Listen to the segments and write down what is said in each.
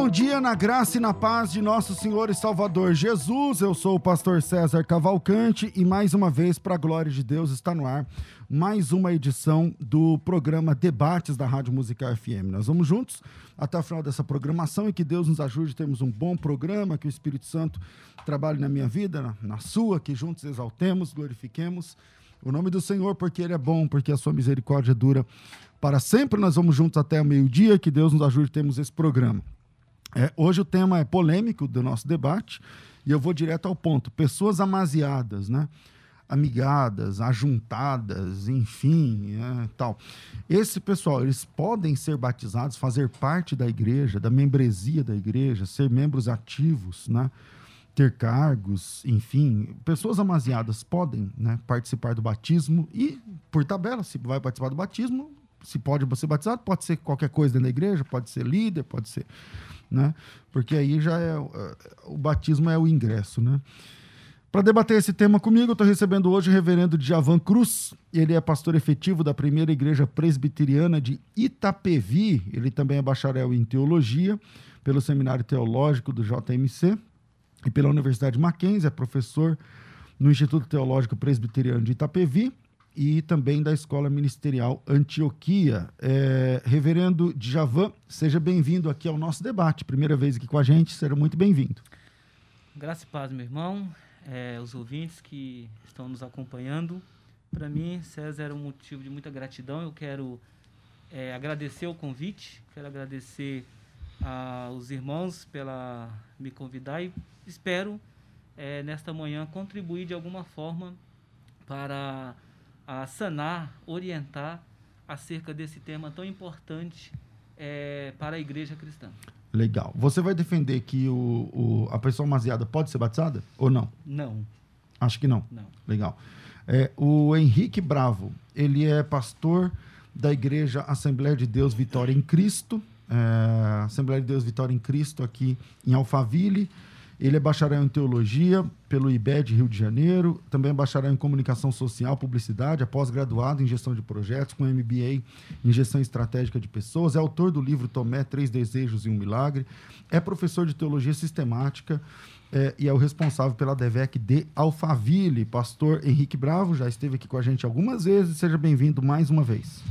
Bom dia na graça e na paz de nosso Senhor e Salvador Jesus. Eu sou o pastor César Cavalcante e mais uma vez, para a glória de Deus, está no ar mais uma edição do programa Debates da Rádio Musical FM. Nós vamos juntos até o final dessa programação e que Deus nos ajude a termos um bom programa, que o Espírito Santo trabalhe na minha vida, na, sua, que juntos exaltemos, glorifiquemos o nome do Senhor, porque Ele é bom, porque a sua misericórdia dura para sempre. Nós vamos juntos até o meio-dia, que Deus nos ajude a termos esse programa. É, hoje o tema é polêmico do nosso debate e eu vou direto ao ponto. Pessoas amaziadas, né? amigadas, ajuntadas, enfim, é, tal. Esse pessoal, eles podem ser batizados, fazer parte da igreja, da membresia da igreja, ser membros ativos, né? ter cargos, enfim, pessoas amaziadas podem né, participar do batismo e, por tabela, se vai participar do batismo, se pode ser batizado, pode ser qualquer coisa dentro da igreja, pode ser líder, pode ser né? Porque aí já é o batismo é o ingresso, né? Para debater esse tema comigo, estou recebendo hoje o reverendo Djavan Cruz. Ele é pastor efetivo da primeira igreja presbiteriana de Itapevi. Ele também é bacharel em teologia pelo Seminário Teológico do JMC e pela Universidade Mackenzie. É professor no Instituto Teológico Presbiteriano de Itapevi e também da Escola Ministerial Antioquia. É, Reverendo Djavan, seja bem-vindo aqui ao nosso debate. Primeira vez aqui com a gente, seja muito bem-vindo. Graça e paz, meu irmão, é, os ouvintes que estão nos acompanhando. Para mim, César é um motivo de muita gratidão. Eu quero é, agradecer o convite, quero agradecer aos irmãos pela me convidar e espero, é, nesta manhã, contribuir de alguma forma para a sanar, orientar acerca desse tema tão importante é, para a igreja cristã. Legal. Você vai defender que o, o, a pessoa maziada pode ser batizada ou não? Não. Acho que não. Não. Legal. É, o Henrique Bravo, ele é pastor da igreja Assembleia de Deus Vitória em Cristo, é, Assembleia de Deus Vitória em Cristo aqui em Alphaville. Ele é bacharel em teologia pelo IBED Rio de Janeiro, também é bacharel em comunicação social, publicidade, é pós-graduado em gestão de projetos, com MBA em gestão estratégica de pessoas, é autor do livro Tomé, Três Desejos e um Milagre, é professor de teologia sistemática é, e é o responsável pela DEVEC de Alphaville. Pastor Henrique Bravo já esteve aqui com a gente algumas vezes, seja bem-vindo mais uma vez.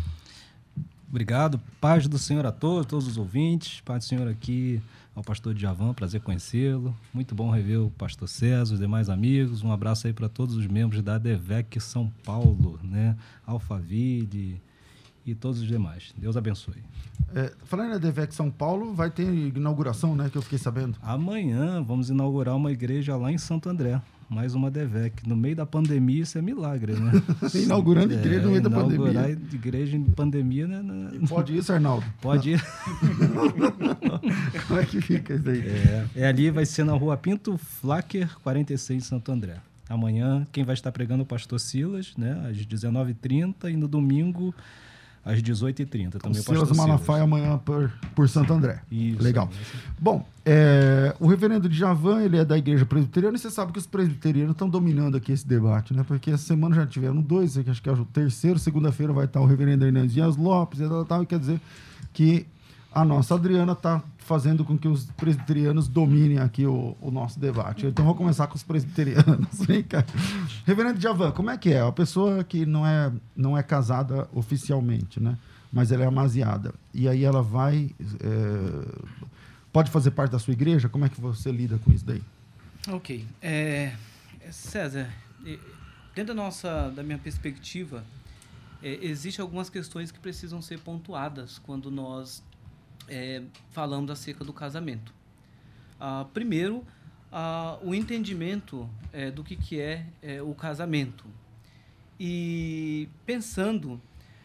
Obrigado. Paz do Senhor a todos, todos os ouvintes. Paz do Senhor aqui ao pastor Djavan, prazer conhecê-lo. Muito bom rever o pastor César, os demais amigos. Um abraço aí para todos os membros da DEVEC São Paulo, né? Alphaville e todos os demais. Deus abençoe. É, falando na DEVEC São Paulo, vai ter inauguração, né? Que eu fiquei sabendo. Amanhã vamos inaugurar uma igreja lá em Santo André mais uma DEVEC. No meio da pandemia, isso é milagre, né? Inaugurando é, igreja no meio da pandemia. Inaugurar igreja em pandemia, né? Pode isso, Arnaldo? Pode ir. Como é que fica isso aí? É, é, ali, vai ser na rua Pinto Flacker, 46, Santo André. Amanhã, quem vai estar pregando é o pastor Silas, né? Às 19h30 e no domingo às 18h30. Também Silas Malafaia amanhã por, por Santo André. Isso. Legal. Bom, é, o reverendo Djavan, ele é da igreja presbiteriana e você sabe que os presbiterianos estão dominando aqui esse debate, né? Porque essa semana já tiveram dois, acho que é o terceiro, segunda-feira vai estar o reverendo Hernandes Dias Lopes, e tal, tal, quer dizer que a nossa Adriana está fazendo com que os presbiterianos dominem aqui o, o, nosso debate. Então vou começar com os presbiterianos. Vem cá. Reverendo Javan, como é que é? A pessoa que não é, não é casada oficialmente, né? Mas ela é amaziada. E aí ela vai. É, pode fazer parte da sua igreja? Como é que você lida com isso daí? Ok. É, César, dentro da nossa, da minha perspectiva, é, existem algumas questões que precisam ser pontuadas quando nós é, falando acerca do casamento. Ah, primeiro, ah, o entendimento é, do que, que é, é, o casamento. E pensando,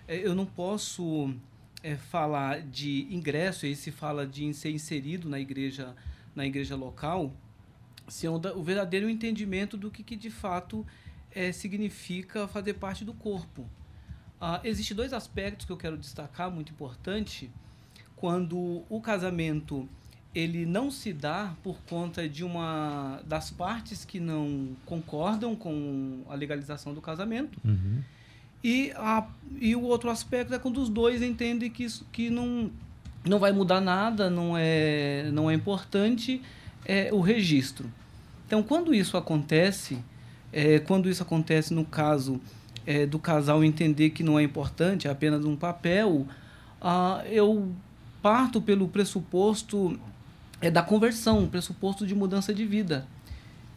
é, eu não posso é, falar de ingresso, aí se fala de ser inserido na igreja, na igreja local, sem o, o verdadeiro entendimento do que, que de fato é, significa fazer parte do corpo. Ah, Existem dois aspectos que eu quero destacar, muito importante, quando o casamento ele não se dá por conta de uma das partes que não concordam com a legalização do casamento. Uhum. E, a, e o outro aspecto é quando os dois entendem que isso que não, não vai mudar nada, não é, não é importante é, o registro. Então, quando isso acontece, é, quando isso acontece no caso é, do casal entender que não é importante, é apenas um papel, ah, eu parto pelo pressuposto é da conversão, pressuposto de mudança de vida.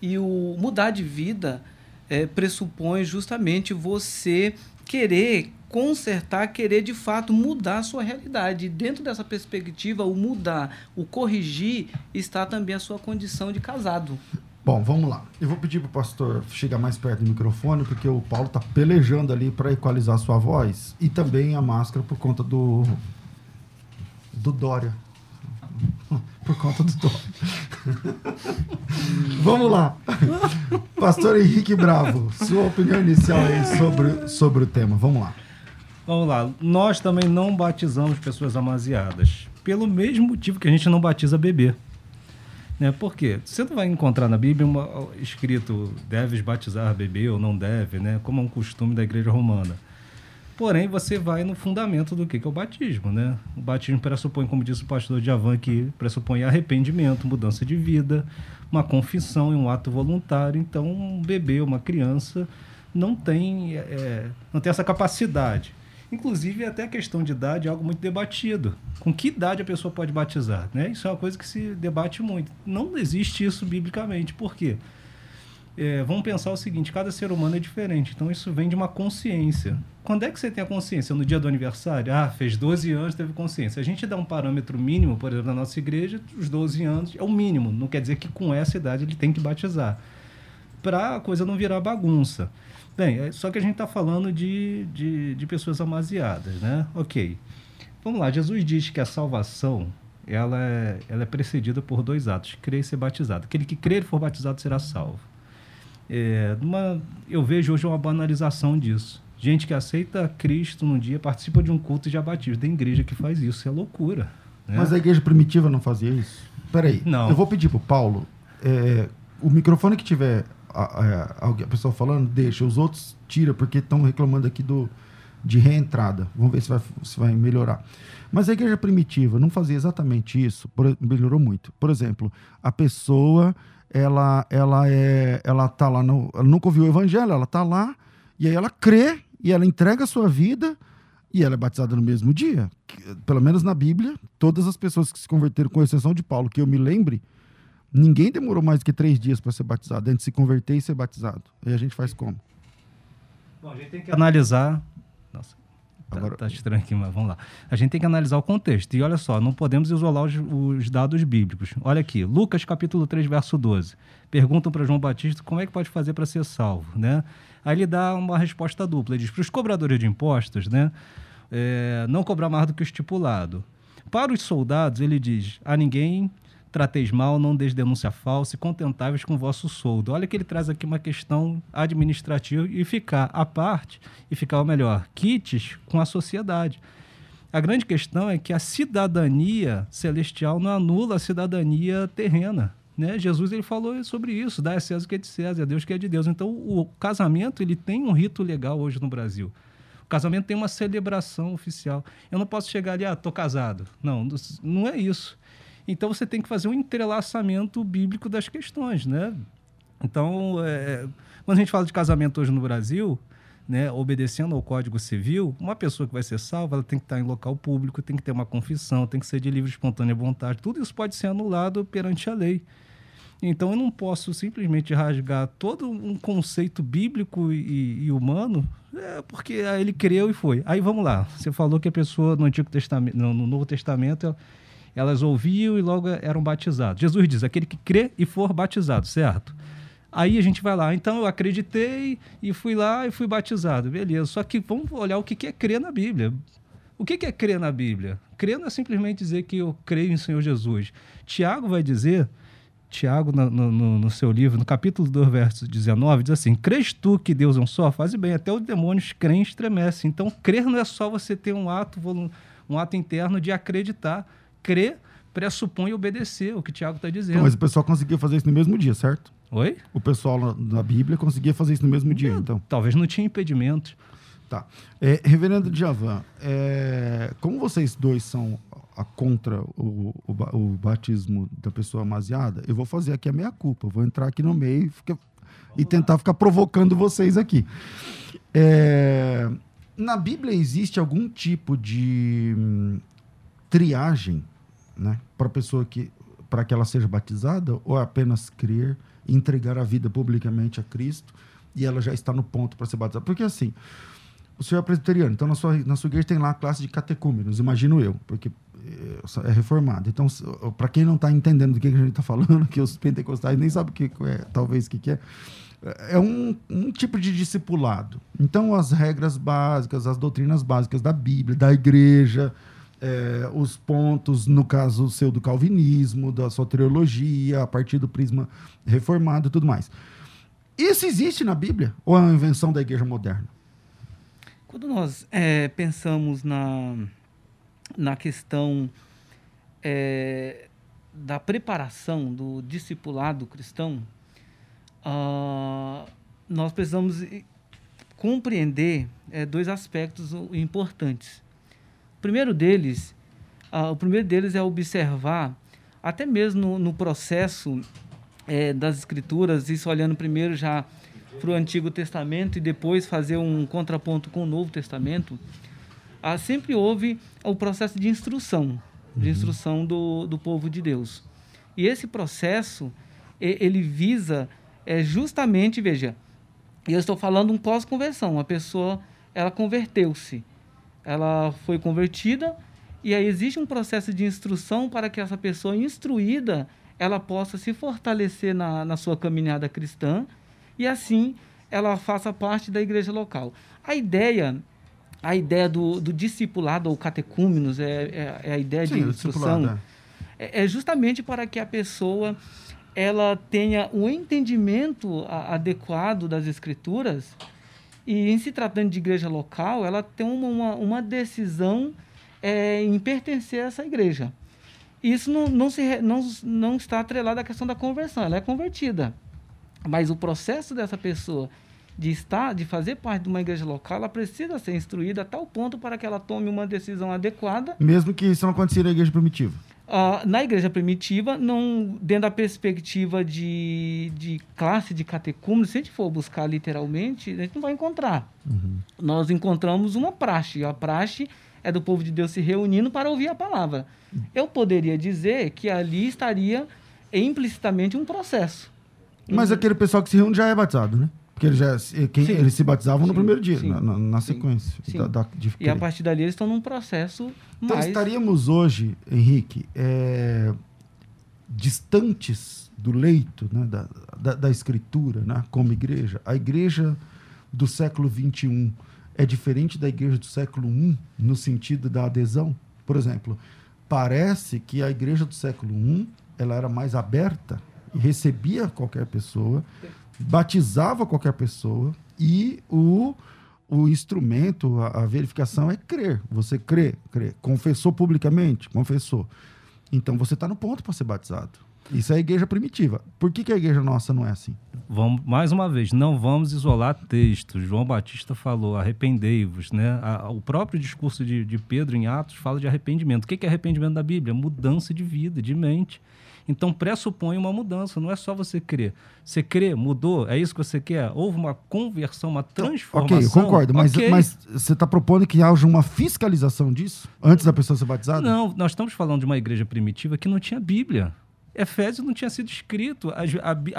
E o mudar de vida é, pressupõe justamente você querer consertar, querer de fato mudar a sua realidade. E dentro dessa perspectiva, o mudar, o corrigir, está também a sua condição de casado. Bom, vamos lá. Eu vou pedir para o pastor chegar mais perto do microfone, porque o Paulo está pelejando ali para equalizar a sua voz e também a máscara por conta do do Dória. Por conta do Dória. Vamos lá. Pastor Henrique Bravo, sua opinião inicial aí sobre, sobre o tema. Vamos lá. Vamos lá. Nós também não batizamos pessoas amaziadas. Pelo mesmo motivo que a gente não batiza bebê. Né? Por quê? Você não vai encontrar na Bíblia uma, escrito deves batizar bebê ou não deve, né? como é um costume da igreja romana. Porém, você vai no fundamento do que, é o batismo, né? O batismo pressupõe, como disse o pastor Javan, que pressupõe arrependimento, mudança de vida, uma confissão e um ato voluntário. Então, um bebê, uma criança, não tem, é, não tem essa capacidade. Inclusive, até a questão de idade é algo muito debatido. Com que idade a pessoa pode batizar? Né? Isso é uma coisa que se debate muito. Não existe isso biblicamente. Por quê? É, vamos pensar o seguinte: cada ser humano é diferente, então isso vem de uma consciência. Quando é que você tem a consciência? No dia do aniversário? Ah, fez 12 anos, teve consciência. A gente dá um parâmetro mínimo, por exemplo, na nossa igreja, os 12 anos é o mínimo. Não quer dizer que com essa idade ele tem que batizar. Para a coisa não virar bagunça. Bem, é, só que a gente está falando de, de, de pessoas amaziadas, né? Ok. Vamos lá, Jesus diz que a salvação ela é, ela é precedida por dois atos: crer e ser batizado. Aquele que crer e for batizado será salvo. É, uma, eu vejo hoje uma banalização disso. Gente que aceita Cristo num dia, participa de um culto e já batiza. Tem igreja que faz isso, é loucura. Né? Mas a igreja primitiva não fazia isso? Peraí, Não. eu vou pedir pro Paulo, é, o microfone que tiver a, a, a pessoa falando, deixa. Os outros tira, porque estão reclamando aqui do, de reentrada. Vamos ver se vai, se vai melhorar. Mas a igreja primitiva não fazia exatamente isso, por- melhorou muito. Por exemplo, a pessoa, ela, ela, é, ela tá lá, no, ela nunca ouviu o evangelho, ela tá lá, e aí ela crê, e ela entrega a sua vida, e ela é batizada no mesmo dia. Pelo menos na Bíblia, todas as pessoas que se converteram, com exceção de Paulo, que eu me lembre, ninguém demorou mais do que três dias para ser batizado, antes de se converter e ser batizado. E a gente faz como? Bom, a gente tem que analisar. Nossa, tá, Agora- tá estranho aqui, mas vamos lá. A gente tem que analisar o contexto. E olha só, não podemos isolar os, os dados bíblicos. Olha aqui, Lucas capítulo 3, verso 12. Perguntam para João Batista como é que pode fazer para ser salvo, né? Aí ele dá uma resposta dupla. Ele diz para os cobradores de impostos, né? é, não cobrar mais do que o estipulado. Para os soldados, ele diz: a ninguém trateis mal, não deis denúncia falsa e contentáveis com o vosso soldo. Olha que ele traz aqui uma questão administrativa e ficar à parte e ficar, ou melhor, quites com a sociedade. A grande questão é que a cidadania celestial não anula a cidadania terrena. Né? Jesus ele falou sobre isso, dá a César o que é de César, a Deus o que é de Deus. Então o casamento ele tem um rito legal hoje no Brasil. O casamento tem uma celebração oficial. Eu não posso chegar ali, ah, tô casado. Não, não é isso. Então você tem que fazer um entrelaçamento bíblico das questões, né? Então, é, quando a gente fala de casamento hoje no Brasil, né, obedecendo ao Código Civil, uma pessoa que vai ser salva, ela tem que estar em local público, tem que ter uma confissão, tem que ser de livre espontânea vontade. Tudo isso pode ser anulado perante a lei. Então, eu não posso simplesmente rasgar todo um conceito bíblico e, e humano, é, porque ele creu e foi. Aí vamos lá. Você falou que a pessoa no Antigo Testamento, no Novo Testamento, ela, elas ouviam e logo eram batizadas. Jesus diz: aquele que crê e for batizado, certo? Aí a gente vai lá, então eu acreditei e fui lá e fui batizado, beleza. Só que vamos olhar o que é crer na Bíblia. O que é crer na Bíblia? Crer não é simplesmente dizer que eu creio em Senhor Jesus. Tiago vai dizer, Tiago, no, no, no, seu livro, no capítulo 2, verso 19, diz assim: Crês tu que Deus é um só? Faz bem, até os demônios creem e estremecem. Então, crer não é só você ter um ato, um ato interno de acreditar. Crer pressupõe obedecer, o que Tiago está dizendo. Então, mas o pessoal conseguia fazer isso no mesmo dia, certo? Oi? O pessoal na Bíblia conseguia fazer isso no mesmo dia, não, então. Talvez não tinha impedimentos. Tá. É, Reverendo Djavan, é, como vocês dois são a, contra o, o, o, batismo da pessoa amaziada, eu vou fazer aqui a minha culpa. Vou entrar aqui no meio e, fica, e tentar ficar provocando vocês aqui. É, na Bíblia existe algum tipo de hum, triagem né, para a pessoa que para que ela seja batizada ou apenas crer, entregar a vida publicamente a Cristo e ela já está no ponto para ser batizada? Porque assim, o senhor é presbiteriano, então na sua, na sua igreja tem lá a classe de catecúmenos, imagino eu, porque é reformado. Então, para quem não está entendendo do que, a gente está falando, que os pentecostais nem sabem o que é, talvez o que, que é, é um, um, tipo de discipulado. Então, as regras básicas, as doutrinas básicas da Bíblia, da igreja, é, os pontos, no caso seu do calvinismo, da soteriologia, a partir do prisma reformado e tudo mais. Isso existe na Bíblia ou é uma invenção da igreja moderna? Quando nós é, pensamos na, na questão é, da preparação do discipulado cristão, uh, nós precisamos compreender é, dois aspectos importantes. O primeiro deles, uh, o primeiro deles é observar, até mesmo no, no processo é, das escrituras, isso olhando primeiro já para o Antigo Testamento e depois fazer um contraponto com o Novo Testamento, ah, sempre houve o processo de instrução, de uhum. instrução do, do povo de Deus. E esse processo, ele visa é, justamente, veja, eu estou falando um pós-conversão, a pessoa, ela converteu-se, ela foi convertida, e aí existe um processo de instrução para que essa pessoa instruída, ela possa se fortalecer na, na sua caminhada cristã, e assim ela faça parte da igreja local. A ideia a ideia do, do discipulado ou catecúmenos é, é, é, a ideia Sim, de instrução é, é, justamente para que a pessoa ela tenha um entendimento a, adequado das escrituras e em se tratando de igreja local ela tem uma, uma, uma decisão é, em pertencer a essa igreja isso não, não, se, não, não está atrelado à questão da conversão ela é convertida mas o processo dessa pessoa de estar, de fazer parte de uma igreja local, ela precisa ser instruída a tal ponto para que ela tome uma decisão adequada. Mesmo que isso não aconteça na igreja primitiva. Uh, na igreja primitiva, não, dentro da perspectiva de, de classe de catecúmenos, se a gente for buscar literalmente, a gente não vai encontrar. Uhum. Nós encontramos uma praxe. A praxe é do povo de Deus se reunindo para ouvir a palavra. Eu poderia dizer que ali estaria implicitamente um processo. Mas aquele pessoal que se reúne já é batizado, né? Porque eles, já, quem, eles se batizavam sim, no primeiro dia, na, na, na, sequência. Da, da, e a partir dali eles estão num processo então, estaríamos hoje, Henrique, é, distantes do leito né, da, da, da, escritura né, como igreja. A igreja do século XXI é diferente da igreja do século I no sentido da adesão? Por exemplo, parece que a igreja do século I ela era mais aberta e recebia qualquer pessoa, batizava qualquer pessoa e o, o instrumento, a, a verificação é crer. Você crê, crê. Confessou publicamente? Confessou. Então você está no ponto para ser batizado. Isso é a igreja primitiva. Por que, que, a igreja nossa não é assim? Vamos, mais uma vez, não vamos isolar textos. João Batista falou, arrependei-vos. Né? O próprio discurso de, de, Pedro em Atos fala de arrependimento. O que, que é arrependimento da Bíblia? Mudança de vida, de mente. Então pressupõe uma mudança, não é só você crer. Você crê, mudou, é isso que você quer? Houve uma conversão, uma transformação. Ok, eu concordo, mas, okay. mas você está propondo que haja uma fiscalização disso antes da pessoa ser batizada? Não, nós estamos falando de uma igreja primitiva que não tinha Bíblia. Efésios não tinha sido escrito. A,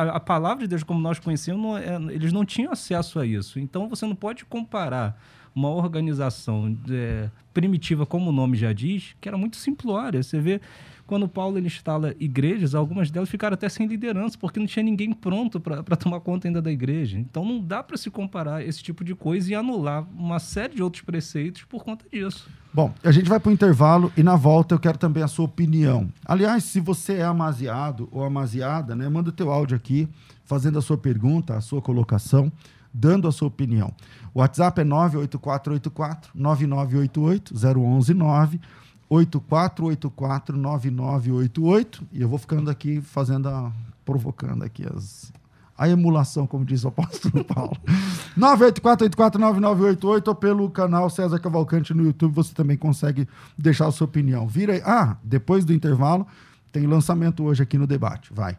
a, a palavra de Deus, como nós conhecemos, não, é, eles não tinham acesso a isso. Então você não pode comparar uma organização é, primitiva, como o nome já diz, que era muito simplória. Você vê quando Paulo ele instala igrejas, algumas delas ficaram até sem liderança, porque não tinha ninguém pronto para tomar conta ainda da igreja. Então não dá para se comparar esse tipo de coisa e anular uma série de outros preceitos por conta disso. Bom, a gente vai para o intervalo e na volta eu quero também a sua opinião. Aliás, se você é amaziado ou amaziada, né, manda o teu áudio aqui, fazendo a sua pergunta, a sua colocação, dando a sua opinião. O WhatsApp é 98484 9988 0119 84849988 e eu vou ficando aqui fazendo a provocando aqui as a emulação, como diz o apóstolo Paulo. 984849988 ou pelo canal César Cavalcante no YouTube, você também consegue deixar a sua opinião. Vira aí. Ah, depois do intervalo, tem lançamento hoje aqui no debate. Vai.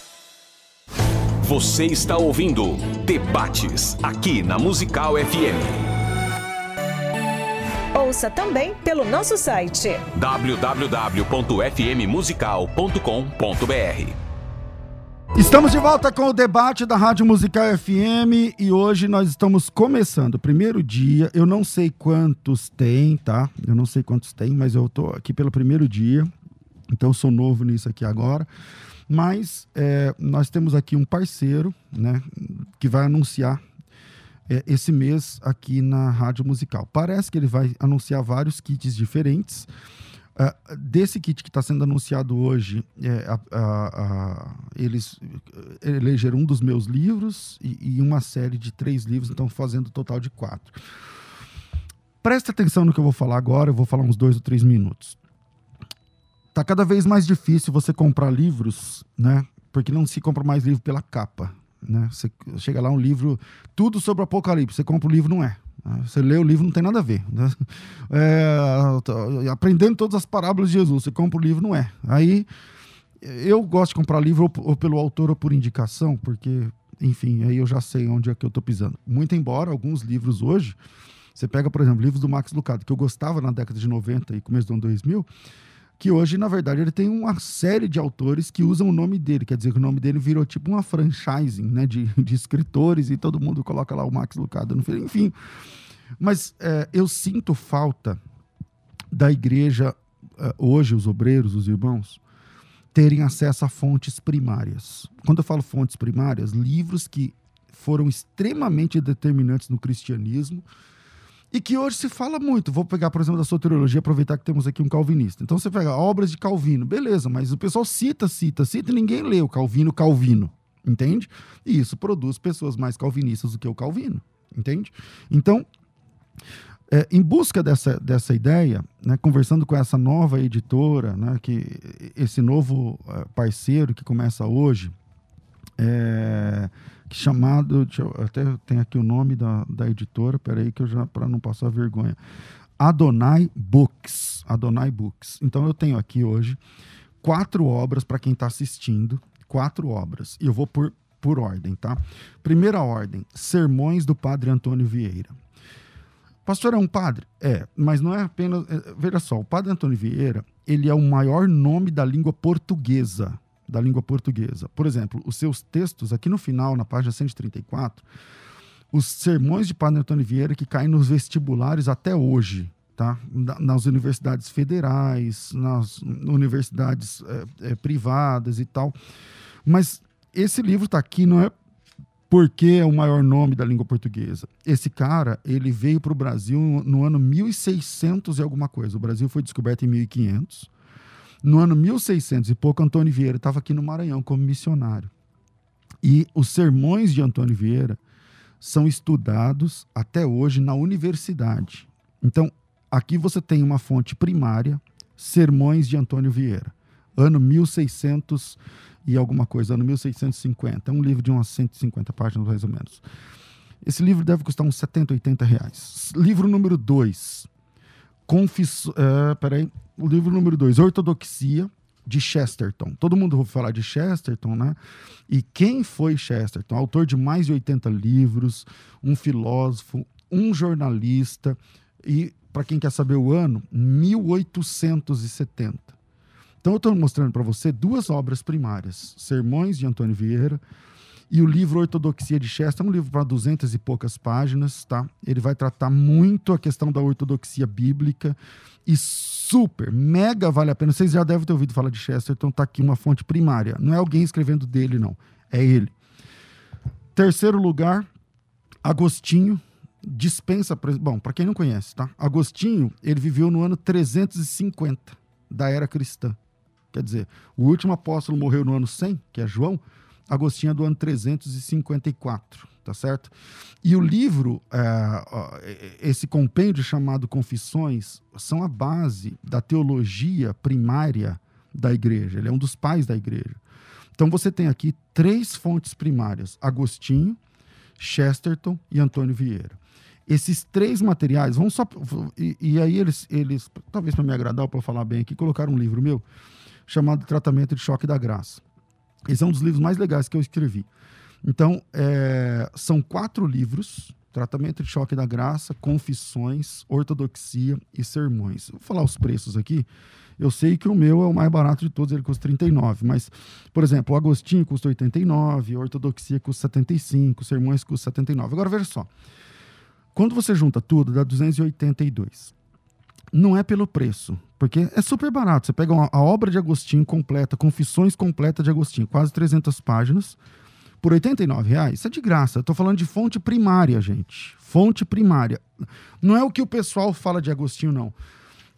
Você está ouvindo Debates aqui na Musical FM. Ouça também pelo nosso site www.fmmusical.com.br. Estamos de volta com o debate da Rádio Musical FM e hoje nós estamos começando o primeiro dia. Eu não sei quantos tem, tá? Eu não sei quantos tem, mas eu tô aqui pelo primeiro dia. Então sou novo nisso aqui agora. Mas é, nós temos aqui um parceiro, né, que vai anunciar é, esse mês aqui na Rádio Musical. Parece que ele vai anunciar vários kits diferentes. Uh, desse kit que está sendo anunciado hoje, é, a, a, a, eles elegeram um dos meus livros e, e, uma série de três livros, então fazendo um total de quatro. Preste atenção no que eu vou falar agora, eu vou falar uns dois ou três minutos tá cada vez mais difícil você comprar livros, né? Porque não se compra mais livro pela capa, né? Você chega lá um livro tudo sobre o Apocalipse, você compra o livro não é. Você lê o livro não tem nada a ver. Né? É, aprendendo todas as parábolas de Jesus, você compra o livro não é. Aí eu gosto de comprar livro ou pelo autor ou por indicação, porque enfim, aí eu já sei onde é que eu estou pisando. Muito embora alguns livros hoje, você pega, por exemplo, livros do Max Lucado, que eu gostava na década de 90 e começo do ano 2000, que hoje, na verdade, ele tem uma série de autores que usam o nome dele. Quer dizer que o nome dele virou tipo uma franchising né, de, de escritores e todo mundo coloca lá o Max Lucado no filme. Enfim, mas é, eu sinto falta da igreja, é, hoje, os obreiros, os irmãos, terem acesso a fontes primárias. Quando eu falo fontes primárias, livros que foram extremamente determinantes no cristianismo, e que hoje se fala muito. Vou pegar, por exemplo, da soteriologia, aproveitar que temos aqui um calvinista. Então você pega obras de Calvino, beleza, mas o pessoal cita, cita, cita e ninguém lê o Calvino, Calvino, entende? E isso produz pessoas mais calvinistas do que o Calvino, entende? Então, é, em busca dessa, dessa ideia, né, conversando com essa nova editora, né, que esse novo uh, parceiro que começa hoje, é, chamado, eu, até tem aqui o nome da, da editora, peraí que eu já, para não passar vergonha, Adonai Books, Adonai Books. Então eu tenho aqui hoje quatro obras para quem está assistindo, quatro obras, e eu vou por, por ordem, tá? Primeira ordem, Sermões do Padre Antônio Vieira. Pastor é um padre? É, mas não é apenas. É, veja só, o Padre Antônio Vieira, ele é o maior nome da língua portuguesa da língua portuguesa. Por exemplo, os seus textos, aqui no final, na página 134, os sermões de Padre Antônio Vieira que caem nos vestibulares até hoje, tá? nas universidades federais, nas universidades é, é, privadas e tal. Mas esse livro está aqui não é porque é o maior nome da língua portuguesa. Esse cara, ele veio para o Brasil no ano 1600 e alguma coisa. O Brasil foi descoberto em 1500. No ano 1600 e pouco, Antônio Vieira estava aqui no Maranhão como missionário. E os sermões de Antônio Vieira são estudados até hoje na universidade. Então, aqui você tem uma fonte primária, Sermões de Antônio Vieira, ano 1600 e alguma coisa, ano 1650. É um livro de umas 150 páginas, mais ou menos. Esse livro deve custar uns 70, 80 reais. Livro número 2. Uh, peraí. O livro número 2, Ortodoxia, de Chesterton. Todo mundo ouve falar de Chesterton, né? E quem foi Chesterton? Autor de mais de 80 livros, um filósofo, um jornalista e, para quem quer saber o ano, 1870. Então eu estou mostrando para você duas obras primárias: Sermões de Antônio Vieira e o livro Ortodoxia de Chester, é um livro para duzentas e poucas páginas, tá? Ele vai tratar muito a questão da ortodoxia bíblica e super, mega vale a pena. Vocês já devem ter ouvido falar de Chester, então tá aqui uma fonte primária. Não é alguém escrevendo dele, não. É ele. Terceiro lugar, Agostinho, dispensa. Bom, para quem não conhece, tá? Agostinho, ele viveu no ano 350 da era cristã. Quer dizer, o último apóstolo morreu no ano 100, que é João. Agostinho é do ano 354, tá certo? E o livro, é, esse compêndio chamado Confissões, são a base da teologia primária da igreja. Ele é um dos pais da igreja. Então você tem aqui três fontes primárias: Agostinho, Chesterton e Antônio Vieira. Esses três materiais vão só. E, e aí eles, eles talvez para me agradar, para falar bem aqui, colocaram um livro meu chamado Tratamento de Choque da Graça. Esse é um dos livros mais legais que eu escrevi. Então, é, são quatro livros: Tratamento de Choque da Graça, Confissões, Ortodoxia e Sermões. Vou falar os preços aqui. Eu sei que o meu é o mais barato de todos, ele custa 39, mas, por exemplo, o Agostinho custa 89, a Ortodoxia custa 75, Sermões custa 79. Agora veja só. Quando você junta tudo, dá 282. Não é pelo preço, porque é super barato. Você pega uma, a obra de Agostinho completa, Confissões completa de Agostinho, quase 300 páginas, por R$ reais. Isso é de graça. Tô falando de fonte primária, gente. Fonte primária. Não é o que o pessoal fala de Agostinho, não.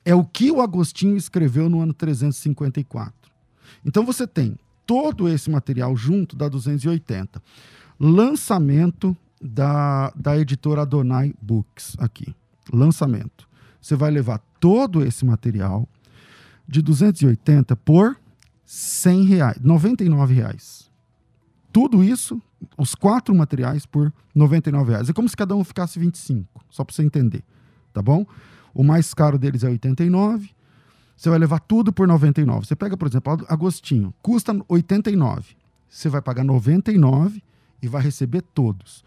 É o que o Agostinho escreveu no ano 354. Então você tem todo esse material junto da 280. Lançamento da, da editora Adonai Books aqui. Lançamento. Você vai levar todo esse material de 280 por 100 reais, 99 reais. Tudo isso, os quatro materiais por 99 reais. É como se cada um ficasse 25, só para você entender, tá bom? O mais caro deles é 89. Você vai levar tudo por 99. Você pega, por exemplo, Agostinho, custa 89. Você vai pagar 99 e vai receber todos.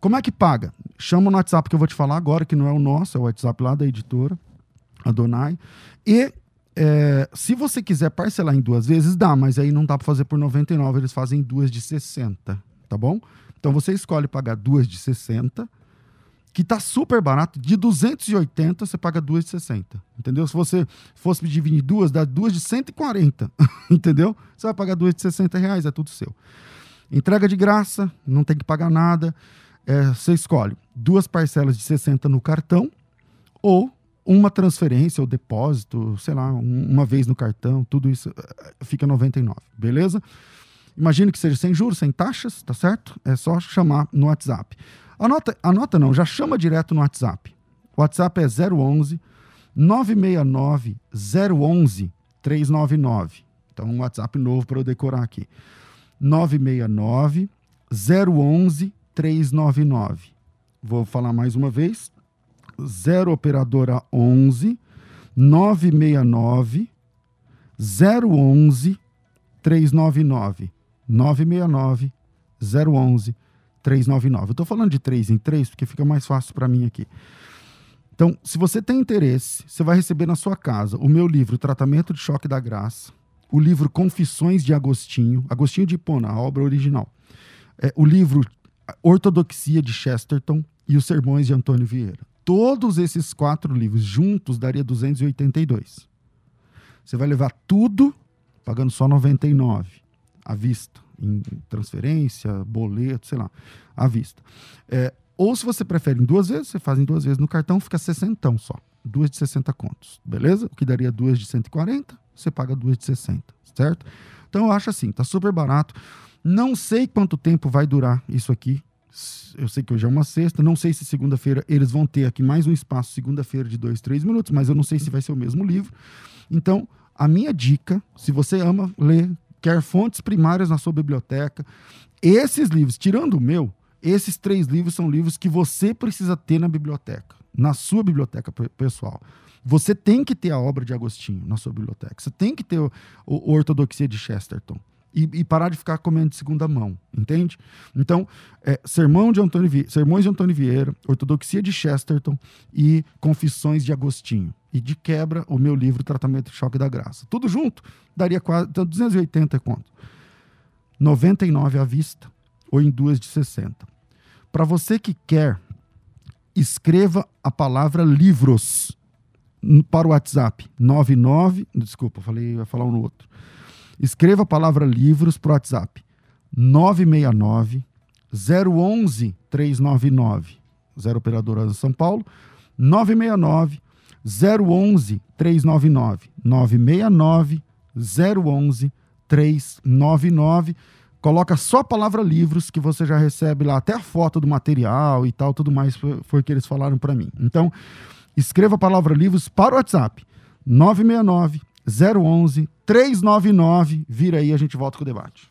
Como é que paga? Chama no WhatsApp que eu vou te falar agora, que não é o nosso, é o WhatsApp lá da editora, a Donai. E é, se você quiser parcelar em duas vezes, dá, mas aí não dá para fazer por 99, eles fazem duas de 60, tá bom? Então você escolhe pagar duas de 60, que tá super barato. De 280, você paga duas de 60, entendeu? Se você fosse dividir duas, dá duas de 140, entendeu? Você vai pagar duas de 60 reais, é tudo seu. Entrega de graça, não tem que pagar nada é, você escolhe duas parcelas de 60 no cartão ou uma transferência ou depósito, sei lá, um, uma vez no cartão, tudo isso é, fica 99, beleza? Imagine que seja sem juros, sem taxas, tá certo? É só chamar no WhatsApp. Anota, anota não, já chama direto no WhatsApp. O WhatsApp é 011 969 011 399. Então, um WhatsApp novo para eu decorar aqui. 969 011 399. Vou falar mais uma vez. 0 operadora 11 969 011 399. 969 011 399. Eu estou falando de 3 em 3 porque fica mais fácil para mim aqui. Então, se você tem interesse, você vai receber na sua casa o meu livro Tratamento de Choque da Graça, o livro Confissões de Agostinho, Agostinho de Hipona, a obra original. É, o livro Ortodoxia de Chesterton e os Sermões de Antônio Vieira. Todos esses quatro livros juntos daria 282. Você vai levar tudo pagando só 99 à vista, em transferência, boleto, sei lá, à vista. É, ou se você prefere em duas vezes, você faz em duas vezes no cartão, fica 60 só. Duas de 60 contos, beleza? O que daria duas de 140, você paga duas de 60, certo? Então eu acho assim, tá super barato. Não sei quanto tempo vai durar isso aqui. Eu sei que hoje é uma sexta, não sei se segunda-feira eles vão ter aqui mais um espaço, segunda-feira de dois, três minutos, mas eu não sei se vai ser o mesmo livro. Então, a minha dica, se você ama ler, quer fontes primárias na sua biblioteca. Esses livros, tirando o meu, esses três livros são livros que você precisa ter na biblioteca, na sua biblioteca pessoal. Você tem que ter a obra de Agostinho na sua biblioteca. Você tem que ter o, o Ortodoxia de Chesterton. E, e, parar de ficar comendo de segunda mão, entende? Então, é, Sermão de Antônio Sermões de Antônio Vieira, Ortodoxia de Chesterton e Confissões de Agostinho. E de quebra, o meu livro Tratamento de Choque da Graça. Tudo junto, daria quase 280 quanto? 99 à vista, ou em duas de 60. Para você que quer, escreva a palavra livros para o WhatsApp. 99, desculpa, falei, ia falar um no outro. Escreva a palavra livros para o WhatsApp. 969 011 399. 0 operadora de São Paulo. 969 011 399. 969 011 399. Coloca só a palavra livros que você já recebe lá, até a foto do material e tal, tudo mais foi, foi que eles falaram para mim. Então, escreva a palavra livros para o WhatsApp. 969 011 399. Vira aí, a gente volta com o debate.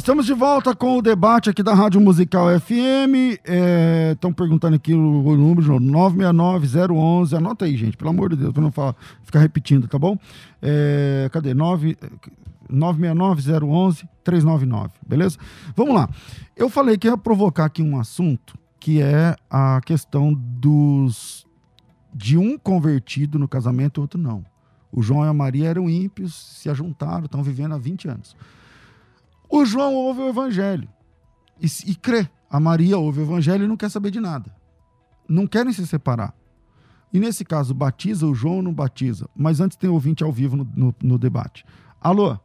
Estamos de volta com o debate aqui da Rádio Musical FM. Estão é, perguntando aqui o, o número 969-011. Anota aí, gente, pelo amor de Deus, para não falar, ficar repetindo, tá bom? É, cadê? 9. 969-011-399, beleza? Vamos lá. Eu falei que ia provocar aqui um assunto que é a questão dos de um convertido no casamento outro não. O João e a Maria eram ímpios, se ajuntaram, estão vivendo há 20 anos. O João ouve o evangelho e, e crê. A Maria ouve o evangelho e não quer saber de nada. Não querem se separar. E nesse caso, batiza o João ou não batiza? Mas antes tem ouvinte ao vivo no, no, no debate. Alô?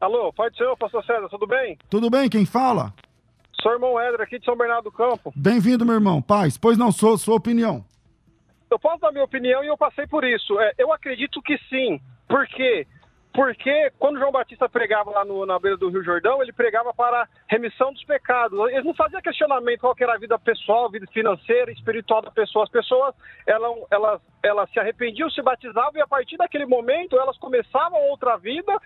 Alô, do Senhor, pastor César, tudo bem? Tudo bem, quem fala? Sou irmão Éder, aqui de São Bernardo do Campo. Bem-vindo, meu irmão. Paz, pois não, sou sua opinião. Eu posso dar minha opinião e eu passei por isso. É, eu acredito que sim. Por quê? Porque quando João Batista pregava lá no, na beira do Rio Jordão, ele pregava para remissão dos pecados. Ele não fazia questionamento qual era a vida pessoal, vida financeira, espiritual da pessoa. As pessoas, elas, elas, elas se arrependiam, se batizavam e a partir daquele momento elas começavam outra vida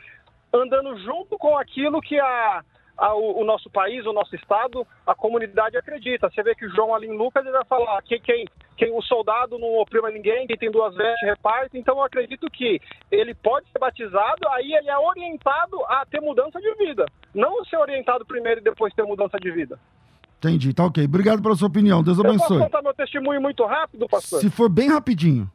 andando junto com aquilo que a, a, o, o, nosso país, o nosso estado, a comunidade acredita. Você vê que João ali em Lucas vai falar que quem, quem o soldado não oprima ninguém, quem tem duas vestes reparte. Então eu acredito que ele pode ser batizado, aí ele é orientado a ter mudança de vida. Não ser orientado primeiro e depois ter mudança de vida. Entendi, tá ok. Obrigado pela sua opinião. Deus abençoe. Eu posso contar meu testemunho muito rápido, pastor? Se for bem rapidinho.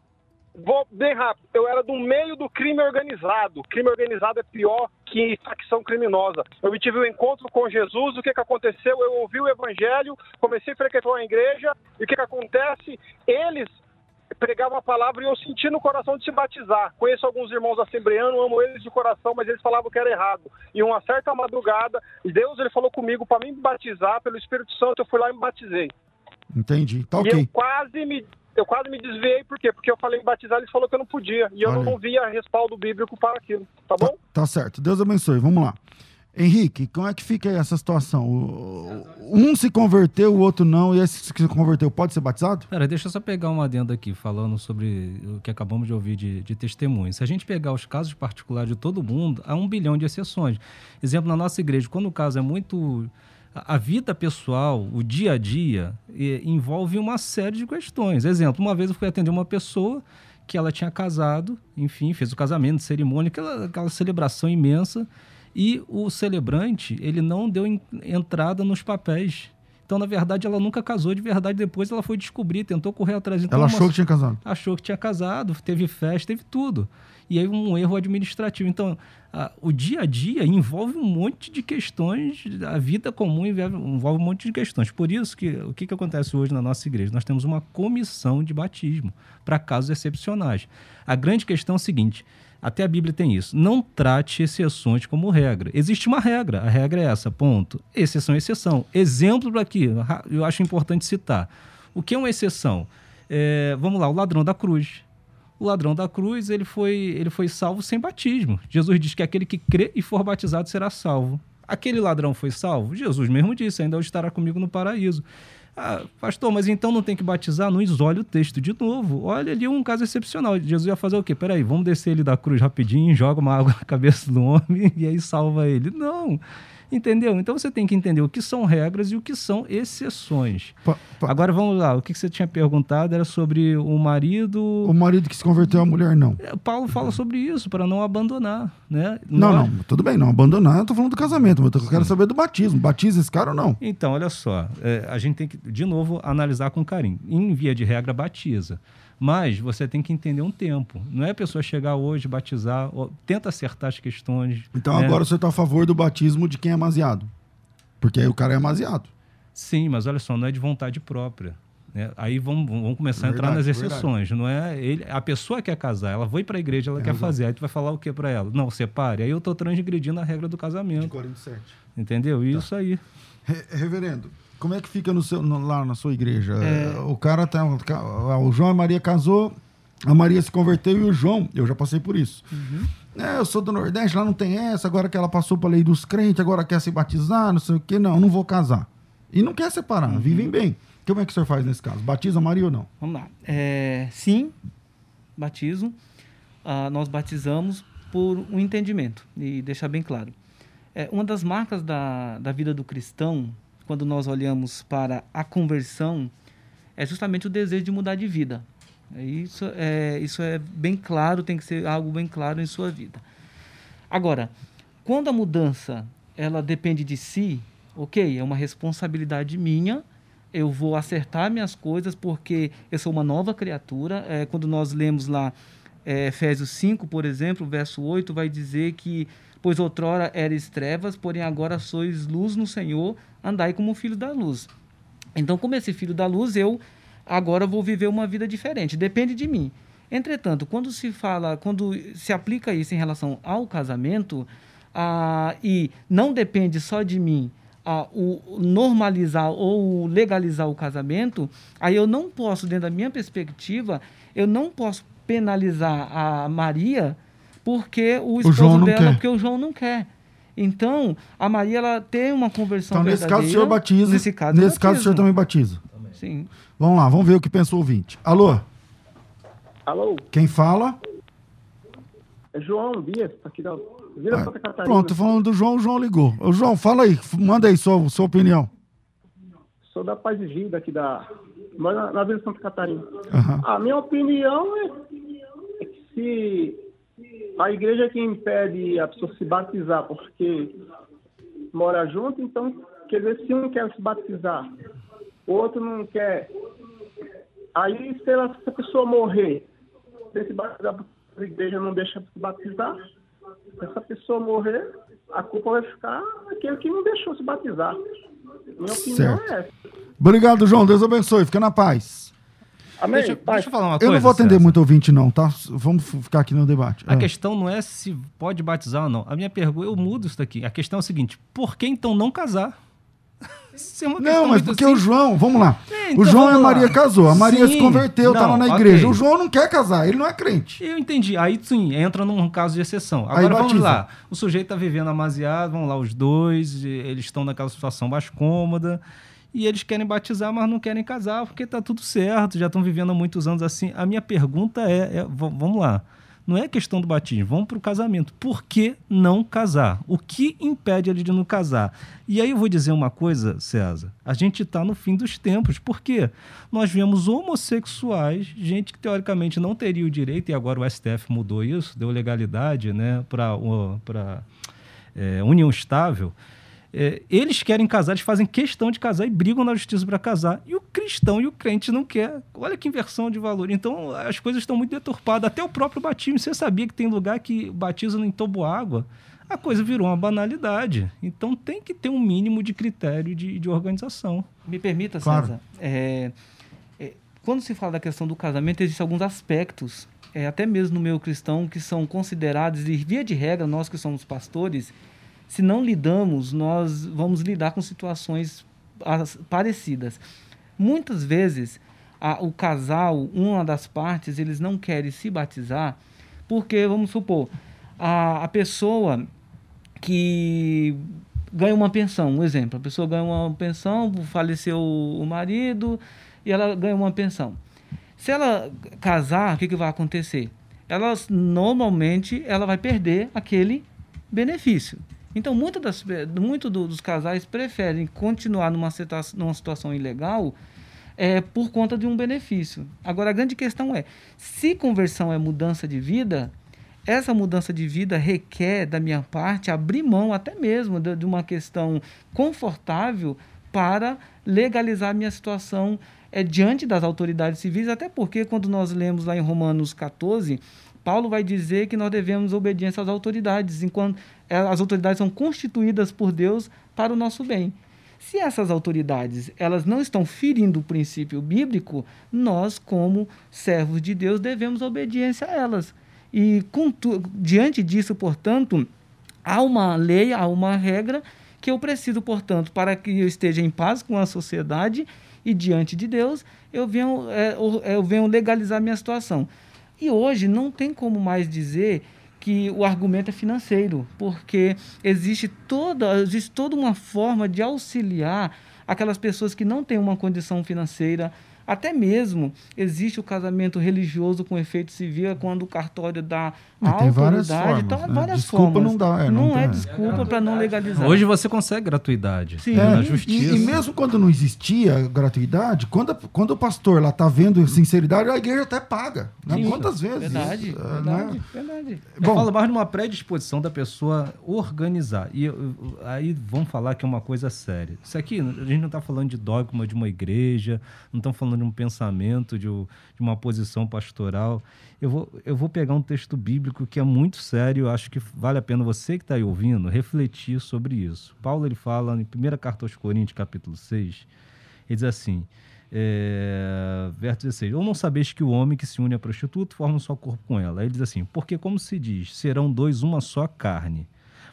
Vou bem rápido. Eu era do meio do crime organizado. Crime organizado é pior que facção criminosa. Eu tive um encontro com Jesus. O que, que aconteceu? Eu ouvi o evangelho, comecei a frequentar a igreja. E o que, que acontece? Eles pregavam a palavra e eu senti no coração de se batizar. Conheço alguns irmãos assembleanos, amo eles de coração, mas eles falavam que era errado. E uma certa madrugada, Deus ele falou comigo para me batizar pelo Espírito Santo. Eu fui lá e me batizei. Entendi. Tá ok. E eu quase me eu quase me desviei, por quê? Porque eu falei em batizar, eles falou que eu não podia. E eu não, não via respaldo bíblico para aquilo. Tá, tá bom? Tá, certo. Deus abençoe. Vamos lá. Henrique, como é que fica aí essa situação? O, um se converteu, o outro não, e esse que se converteu pode ser batizado? Cara, deixa eu só pegar uma adenda aqui, falando sobre o que acabamos de ouvir de, de testemunhos. Se a gente pegar os casos particulares de todo mundo, há um bilhão de exceções. Exemplo, na nossa igreja, quando o caso é muito a vida pessoal, o dia a dia, envolve uma série de questões. Exemplo, uma vez eu fui atender uma pessoa que ela tinha casado, enfim, fez o casamento, cerimônia, aquela, aquela celebração imensa, e o celebrante, ele não deu entrada nos papéis Então, na verdade, ela nunca casou de verdade. Depois ela foi descobrir, tentou correr atrás. Então, Ela uma- achou que tinha casado. achou que tinha casado, teve festa, teve tudo. E aí um erro administrativo. Então, a- o dia a dia envolve um monte de questões, a vida comum envolve, envolve um monte de questões. Por isso que o que, que acontece hoje na nossa igreja? Nós temos uma comissão de batismo para casos excepcionais. A grande questão é o seguinte. Até a Bíblia tem isso. Não trate exceções como regra. Existe uma regra. A regra é essa, ponto. Exceção é exceção. Exemplo para aqui, eu acho importante citar. O que é uma exceção? É, vamos lá, o ladrão da cruz. O ladrão da cruz, ele foi, ele foi salvo sem batismo. Jesus diz que aquele que crê e for batizado será salvo. Aquele ladrão foi salvo? Jesus mesmo disse, ainda estará comigo no paraíso. Ah, pastor, mas então não tem que batizar? Não isole o texto de novo. Olha ali um caso excepcional. Jesus ia fazer o quê? Peraí, vamos descer ele da cruz rapidinho, joga uma água na cabeça do homem e aí salva ele. Não. Entendeu? Então você tem que entender o que são regras e o que são exceções. Pa- pa- Agora vamos lá, o que você tinha perguntado era sobre o marido. O marido que se converteu, a mulher não. É, Paulo fala sobre isso, para não abandonar. Né? Não, Nós- não, tudo bem, não abandonar, eu tô falando do casamento, mas eu quero saber do batismo. Batiza esse cara ou não? Então, olha só, é, a gente tem que, de novo, analisar com carinho. Em via de regra, batiza. Mas você tem que entender um tempo. Não é a pessoa chegar hoje, batizar, tenta acertar as questões. Então né? agora você tá a favor do batismo de quem é amaziado. Porque aí o cara é amaziado. Sim, mas olha só, não é de vontade própria. né? Aí vamos, vamos começar a entrar nas Verdade, exceções. Não é ele, a pessoa quer casar, ela foi para a igreja, ela Tem quer fazer. Aí tu vai falar o que para ela? Não, separe. Aí eu estou transgredindo a regra do casamento. Coríntios 7. Entendeu? Isso aí. Re- reverendo, como é que fica no seu, no- lá na sua igreja? É. O cara tá. O João e a Maria casou, a Maria se converteu e o João, eu já passei por isso. Uhum. É, eu sou do Nordeste, lá não tem essa, agora que ela passou pra lei dos crentes, agora quer se batizar, não sei o quê. Não, não vou casar. E não quer separar, Uhum. vivem bem. Como é que o senhor faz nesse caso? Batiza a Maria ou não? Vamos lá. É, sim, batismo. Ah, nós batizamos por um entendimento, e deixar bem claro. É, uma das marcas da, da vida do cristão, quando nós olhamos para a conversão, é justamente o desejo de mudar de vida. É Isso é, isso é bem claro, tem que ser algo bem claro em sua vida. Agora, quando a mudança ela depende de si, ok, é uma responsabilidade minha. Eu vou acertar minhas coisas porque eu sou uma nova criatura. É, quando nós lemos lá é, Efésios 5, por exemplo, verso 8, vai dizer que pois outrora eres trevas, porém agora sois luz no Senhor, andai como filho da luz. Então, como esse filho da luz, eu agora vou viver uma vida diferente. Depende de mim. Entretanto, quando se fala, quando se aplica isso em relação ao casamento, ah, e não depende só de mim ah, o normalizar ou legalizar o casamento, aí eu não posso, dentro da minha perspectiva, eu não posso penalizar a Maria porque o esposo João não dela, quer. porque o João não quer. Então, a Maria ela tem uma conversão Então, nesse caso, o senhor batiza. Nesse caso, nesse caso, o senhor também batiza. Sim. Vamos lá, vamos ver o que pensa o ouvinte. Alô, Alô, quem fala? é João Dias, aqui da Vila Ah, Santa Catarina. Pronto, falando do João, o João ligou. Ô, João, fala aí, manda aí sua, sua opinião. Sou da Paz e Vida aqui da. Na, na Vila Santa Catarina. Aham. A minha opinião é é que se a igreja é que impede a pessoa se batizar porque mora junto, então quer dizer, se um quer se batizar, o outro não quer. Aí se, ela, se a pessoa morrer, sem se batizar, a igreja não deixa se batizar, se essa pessoa morrer, a culpa vai ficar aquele que não deixou se batizar. Minha opinião Certo. é essa. Obrigado, João. Deus abençoe. Fica na paz. Amém? Deixa, deixa eu falar uma Eu coisa. não vou atender César. muito ouvinte, não, tá? Vamos ficar aqui no debate. A Ah. questão não é se pode batizar ou não. A minha pergunta, eu mudo isso daqui. A questão é o seguinte: por que então não casar? É Não, mas porque simples. o João, vamos lá. É, o então João e a vamos lá. Maria casou. A Maria Sim. se converteu, tá Não, lá na igreja. O João não quer casar, ele não é crente. Eu entendi. Aí sim, entra num caso de exceção. Aí Agora vamos batiza. lá. O sujeito está vivendo amasiado, vamos lá, os dois, eles estão naquela situação mais cômoda. E eles querem batizar, mas não querem casar, porque tá tudo certo, já estão vivendo há muitos anos assim. A minha pergunta é, é, vamos lá. Não é questão do batismo, vamos para o casamento. Por que não casar? O que impede ele de não casar? E aí eu vou dizer uma coisa, César. A gente está no fim dos tempos. Por quê? Nós vemos homossexuais, gente que teoricamente não teria o direito, e agora o STF mudou isso, deu legalidade né, para é, união estável. É, eles querem casar, eles fazem questão de casar e brigam na justiça para casar. E o cristão e o crente não quer. Olha que inversão de valor. Então as coisas estão muito deturpadas. Até o próprio batismo. Você sabia que tem lugar que batizam em água? A coisa virou uma banalidade. Então tem que ter um mínimo de critério de, de organização. Me permita, claro. César. É, é, quando se fala da questão do casamento, existem alguns aspectos, é, até mesmo no meio cristão, que são considerados, e via de regra, nós que somos pastores, se não lidamos, nós vamos lidar com situações parecidas. Muitas vezes, a, o casal, uma das partes, eles não querem se batizar porque, vamos supor, a, a pessoa que ganha uma pensão, um exemplo, a pessoa ganha uma pensão, faleceu o marido e ela ganha uma pensão. Se ela casar, o que, que vai acontecer? Ela normalmente ela vai perder aquele benefício. Então, muito, das, muito do, dos casais preferem continuar numa, situação, numa situação ilegal é, por conta de um benefício. Agora, a grande questão é: se conversão é mudança de vida, essa mudança de vida requer, da minha parte, abrir mão até mesmo de, de uma questão confortável para legalizar minha situação é, diante das autoridades civis, até porque, quando nós lemos lá em Romanos 14, Paulo vai dizer que nós devemos obediência às autoridades, enquanto é, as autoridades são constituídas por Deus para o nosso bem. Se essas autoridades elas não estão ferindo o princípio bíblico, nós, como servos de Deus, devemos obediência a elas. E diante disso, portanto, há uma lei, há uma regra que eu preciso, portanto, para que eu esteja em paz com a sociedade e diante de Deus, eu venho, é, eu venho legalizar minha situação. E hoje não tem como mais dizer que o argumento é financeiro, porque existe toda, existe toda uma forma de auxiliar aquelas pessoas que não têm uma condição financeira, até mesmo existe o casamento religioso com efeito civil, é quando o cartório dá a tem várias formas, então, né? várias desculpa formas. não dá. É, não, não é desculpa para não legalizar. Hoje você consegue gratuidade Sim. É, na justiça. E, e, mesmo quando não existia gratuidade, quando, quando o pastor lá está vendo sinceridade, a igreja até paga. Né? Quantas vezes? Verdade, isso, verdade, né? verdade. Bom, fala mais de uma predisposição da pessoa organizar. E aí vamos falar que é uma coisa séria. Isso aqui, a gente não está falando de dogma de uma igreja, não estamos falando de um pensamento, de, de uma posição pastoral. Eu vou, eu vou pegar um texto bíblico que é muito sério, acho que vale a pena você que está aí ouvindo refletir sobre isso. Paulo ele fala em 1 Carta aos Coríntios, capítulo 6, ele diz assim, é, verso 16: Ou não sabeis que o homem que se une à prostituta forma um só corpo com ela? Aí ele diz assim: Porque, como se diz, serão dois uma só carne.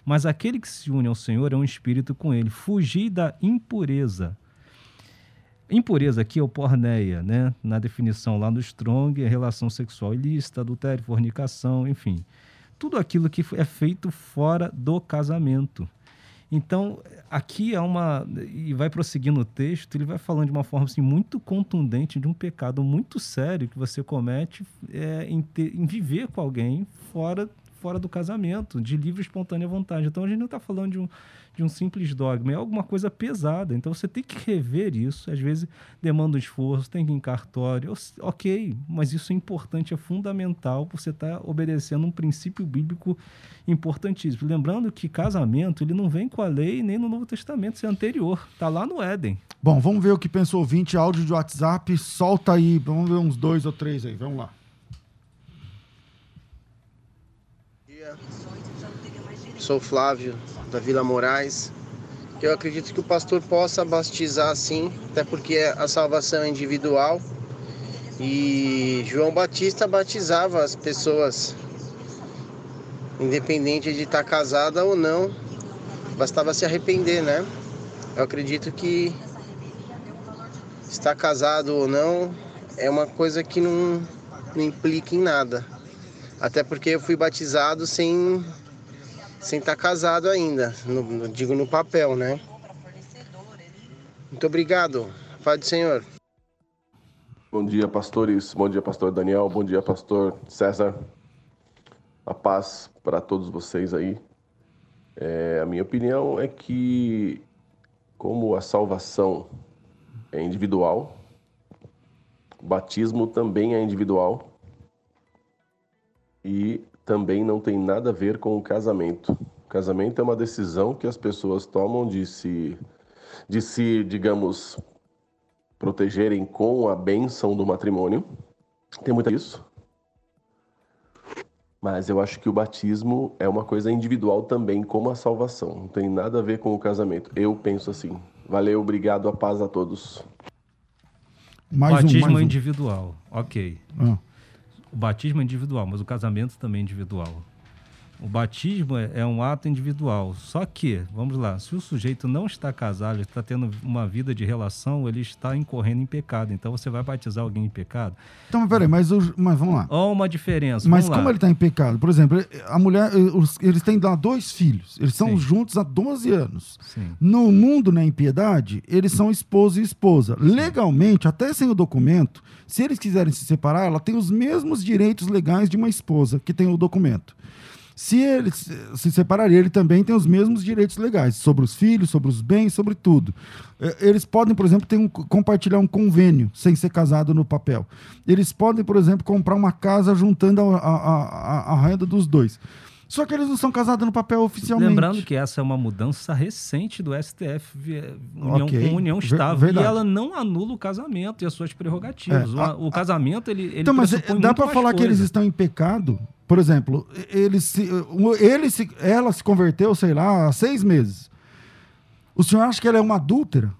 Mas aquele que se une ao Senhor é um espírito com ele. Fugir da impureza. Impureza aqui é o porneia, né? Na definição lá no Strong, é relação sexual ilícita, adultério, fornicação, enfim. Tudo aquilo que é feito fora do casamento. Então, aqui é uma. E vai prosseguindo o texto, ele vai falando de uma forma assim, muito contundente de um pecado muito sério que você comete é, em, ter, em viver com alguém fora fora do casamento, de livre e espontânea vontade. Então a gente não está falando de um, de um simples dogma, é alguma coisa pesada. Então você tem que rever isso. Às vezes demanda um esforço, tem que ir em cartório. Ok, mas isso é importante, é fundamental, você está obedecendo um princípio bíblico importantíssimo. Lembrando que casamento ele não vem com a lei nem no Novo Testamento, isso é anterior. Está lá no Éden. Bom, vamos ver o que pensou o ouvinte, áudio de WhatsApp. Solta aí, vamos ver uns dois ou três aí. Vamos lá. Sou Flávio, da Vila Moraes. Eu acredito que o pastor possa batizar sim, até porque a salvação é individual. E João Batista batizava as pessoas, independente de estar casada ou não, bastava se arrepender, né? Eu acredito que estar casado ou não é uma coisa que não, não implica em nada. Até porque eu fui batizado sem sem estar tá casado ainda, no, digo no papel, né? Muito obrigado. Pai do Senhor. Bom dia, pastores. Bom dia, pastor Daniel. Bom dia, pastor César. A paz para todos vocês aí. É, a minha opinião é que, como a salvação é individual, o batismo também é individual e também não tem nada a ver com o casamento. Casamento é uma decisão que as pessoas tomam de se, de se, digamos, protegerem com a bênção do matrimônio. Tem muito isso. Mas eu acho que o batismo é uma coisa individual também, como a salvação. Não tem nada a ver com o casamento. Eu penso assim. Valeu, obrigado, a paz a todos. Mais batismo um, mais um. individual, ok. Ah. Batismo é individual, mas o casamento também é individual. O batismo é, é um ato individual. Só que, vamos lá, se o sujeito não está casado, está tendo uma vida de relação, ele está incorrendo em pecado. Então você vai batizar alguém em pecado. Então, peraí, mas, mas vamos lá. Há uma diferença. Mas como ele está em pecado? Por exemplo, a mulher, eles têm lá dois filhos. Eles são Sim. juntos há 12 anos. Sim. No mundo, na impiedade, eles são esposo e esposa. Sim. Legalmente, até sem o documento, se eles quiserem se separar, ela tem os mesmos direitos legais de uma esposa que tem o documento. Se ele se separaria, ele também tem os mesmos direitos legais sobre os filhos, sobre os bens, sobre tudo. É, eles podem, por exemplo, ter um, compartilhar um convênio sem ser casado no papel. Eles podem, por exemplo, comprar uma casa juntando a, a, a, a renda dos dois. Só que eles não são casados no papel oficialmente. Lembrando que essa é uma mudança recente do STF, união, okay. com união estável, Verdade. e ela não anula o casamento e as suas prerrogativas. É, o, o, casamento, ele, ele Então, mas dá para falar coisa. que eles estão em pecado por exemplo, ele se, ele se, ela se converteu, sei lá, há seis meses. O senhor acha que ela é uma adúltera?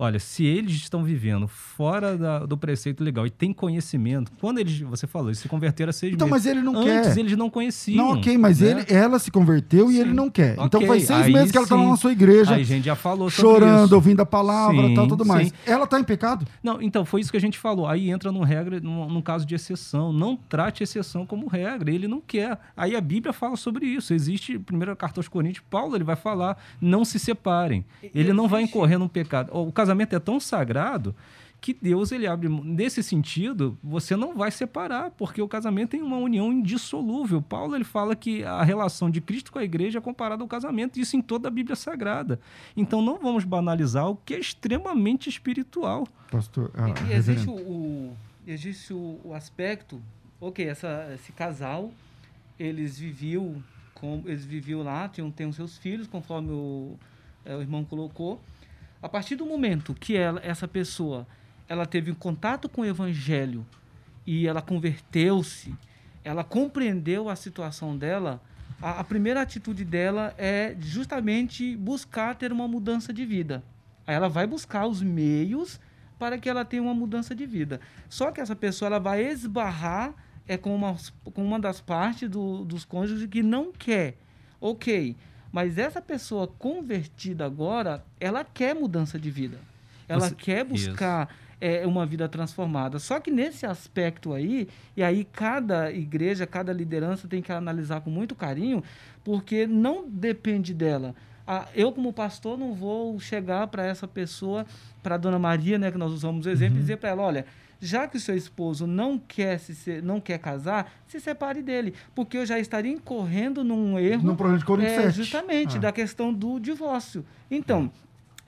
Olha, se eles estão vivendo fora da, do preceito legal e têm conhecimento, quando eles, você falou, eles se converteram a seis então, meses. Então, mas ele não Antes, quer. eles não conheciam. Não, ok, mas né? ele, ela se converteu sim. e ele não quer. Okay. Então faz seis aí meses que ela está na sua igreja. Aí a gente já falou Chorando, isso. ouvindo a palavra e tal, tudo sim. mais. Ela está em pecado? Não, então foi isso que a gente falou. Aí entra num regra, num, num caso de exceção. Não trate exceção como regra. Ele não quer. Aí a Bíblia fala sobre isso. Existe, primeira carta aos Coríntios, Paulo ele vai falar, não se separem. Ele não vai incorrer num pecado. O casamento é tão sagrado que Deus ele abre nesse sentido você não vai separar porque o casamento tem uma união indissolúvel. Paulo ele fala que a relação de Cristo com a igreja é comparada ao casamento isso em toda a Bíblia Sagrada. Então não vamos banalizar o que é extremamente espiritual. Pastor ah, e, existe o, o, existe o, o, aspecto ok essa, esse casal eles viviam com eles viviam lá tinham, tinham seus filhos conforme o, é, o irmão colocou a partir do momento que ela, essa pessoa ela teve um contato com o evangelho e ela converteu-se, ela compreendeu a situação dela, a, a, primeira atitude dela é justamente buscar ter uma mudança de vida. Aí ela vai buscar os meios para que ela tenha uma mudança de vida. Só que essa pessoa ela vai esbarrar é com uma, com uma das partes do, dos cônjuges que não quer. Ok, mas essa pessoa convertida agora, ela quer mudança de vida. Ela Você, quer buscar é, uma vida transformada. Só que nesse aspecto aí, e aí cada igreja, cada liderança tem que analisar com muito carinho, porque não depende dela. Ah, eu, como pastor, não vou chegar para essa pessoa, para a dona Maria, né, que nós usamos o exemplo, uhum. e dizer para ela: olha já que o seu esposo não quer se não quer casar, se separe dele, porque eu já estaria incorrendo num erro, no problema de é, justamente ah. da questão do divórcio. Então,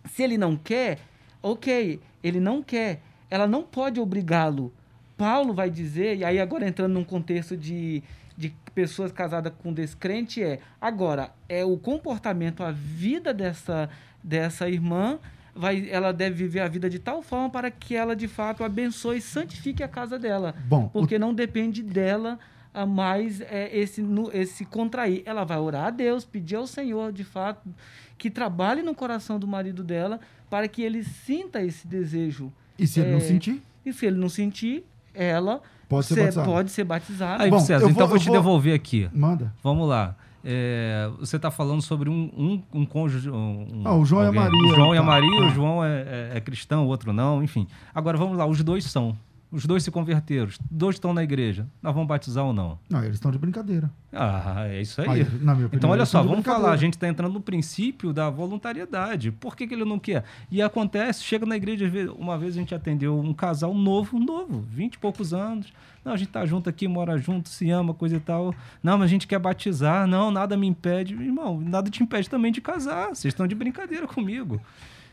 se ele não quer, ok, ele não quer, ela não pode obrigá-lo. Paulo vai dizer, e aí agora entrando num contexto de, de pessoas casadas com descrente, é agora é o comportamento, a vida dessa dessa irmã vai, ela deve viver a vida de tal forma para que ela de fato abençoe e santifique a casa dela. Bom, porque o... não depende dela a mais é, esse, no, esse contrair. Ela vai orar a Deus, pedir ao Senhor, de fato, que trabalhe no coração do marido dela para que ele sinta esse desejo. E se é, ele não é, sentir? E se ele não sentir, ela pode ser, batizada. Pode ser batizada. Aí, Bom, César, então vou, vou te vou... devolver aqui. Manda. Vamos lá. É, você está falando sobre um, um, um cônjuge. Um, ah, o João alguém. e a Maria. O João tá. e a Maria, o João é, é, é, cristão, o outro não, enfim. Agora vamos lá, os dois são. Os dois se converteram, os dois estão na igreja. Nós vamos batizar ou não? Não, eles estão de brincadeira. Ah, é isso aí. aí opinião, então, olha só, vamos falar. A gente está entrando no princípio da voluntariedade. Por que, que ele não quer? E acontece, chega na igreja, uma vez a gente atendeu um casal novo, novo, vinte e poucos anos. Não, a gente tá junto aqui, mora junto, se ama, coisa e tal. Não, mas a gente quer batizar. Não, nada me impede. Irmão, nada te impede também de casar. Vocês estão de brincadeira comigo.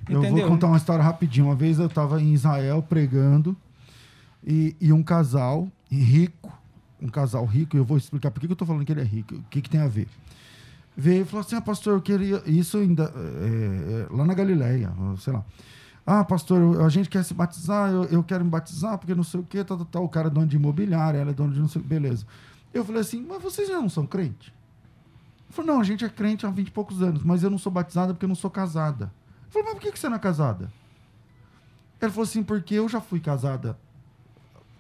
Eu vou contar uma história rapidinho. Uma vez eu estava em Israel pregando e, e um casal rico, um casal rico, e eu vou explicar por que, eu estou falando que ele é rico, o que, que tem a ver. veio e falou assim: ah, pastor, eu queria. Isso ainda. É, lá na Galileia, sei lá. Ah, pastor, a gente quer se batizar, eu, eu quero me batizar, porque não sei o quê, tal, tal, tal. O cara é dono de imobiliária, ela é dono de não sei o que, beleza. Eu falei assim, mas vocês já não são crente? Ele falou, não, a gente é crente há 20 e poucos anos, mas eu não sou batizada porque eu não sou casada. Eu falei, mas por que, que você não é casada? Ele falou assim, porque eu já fui casada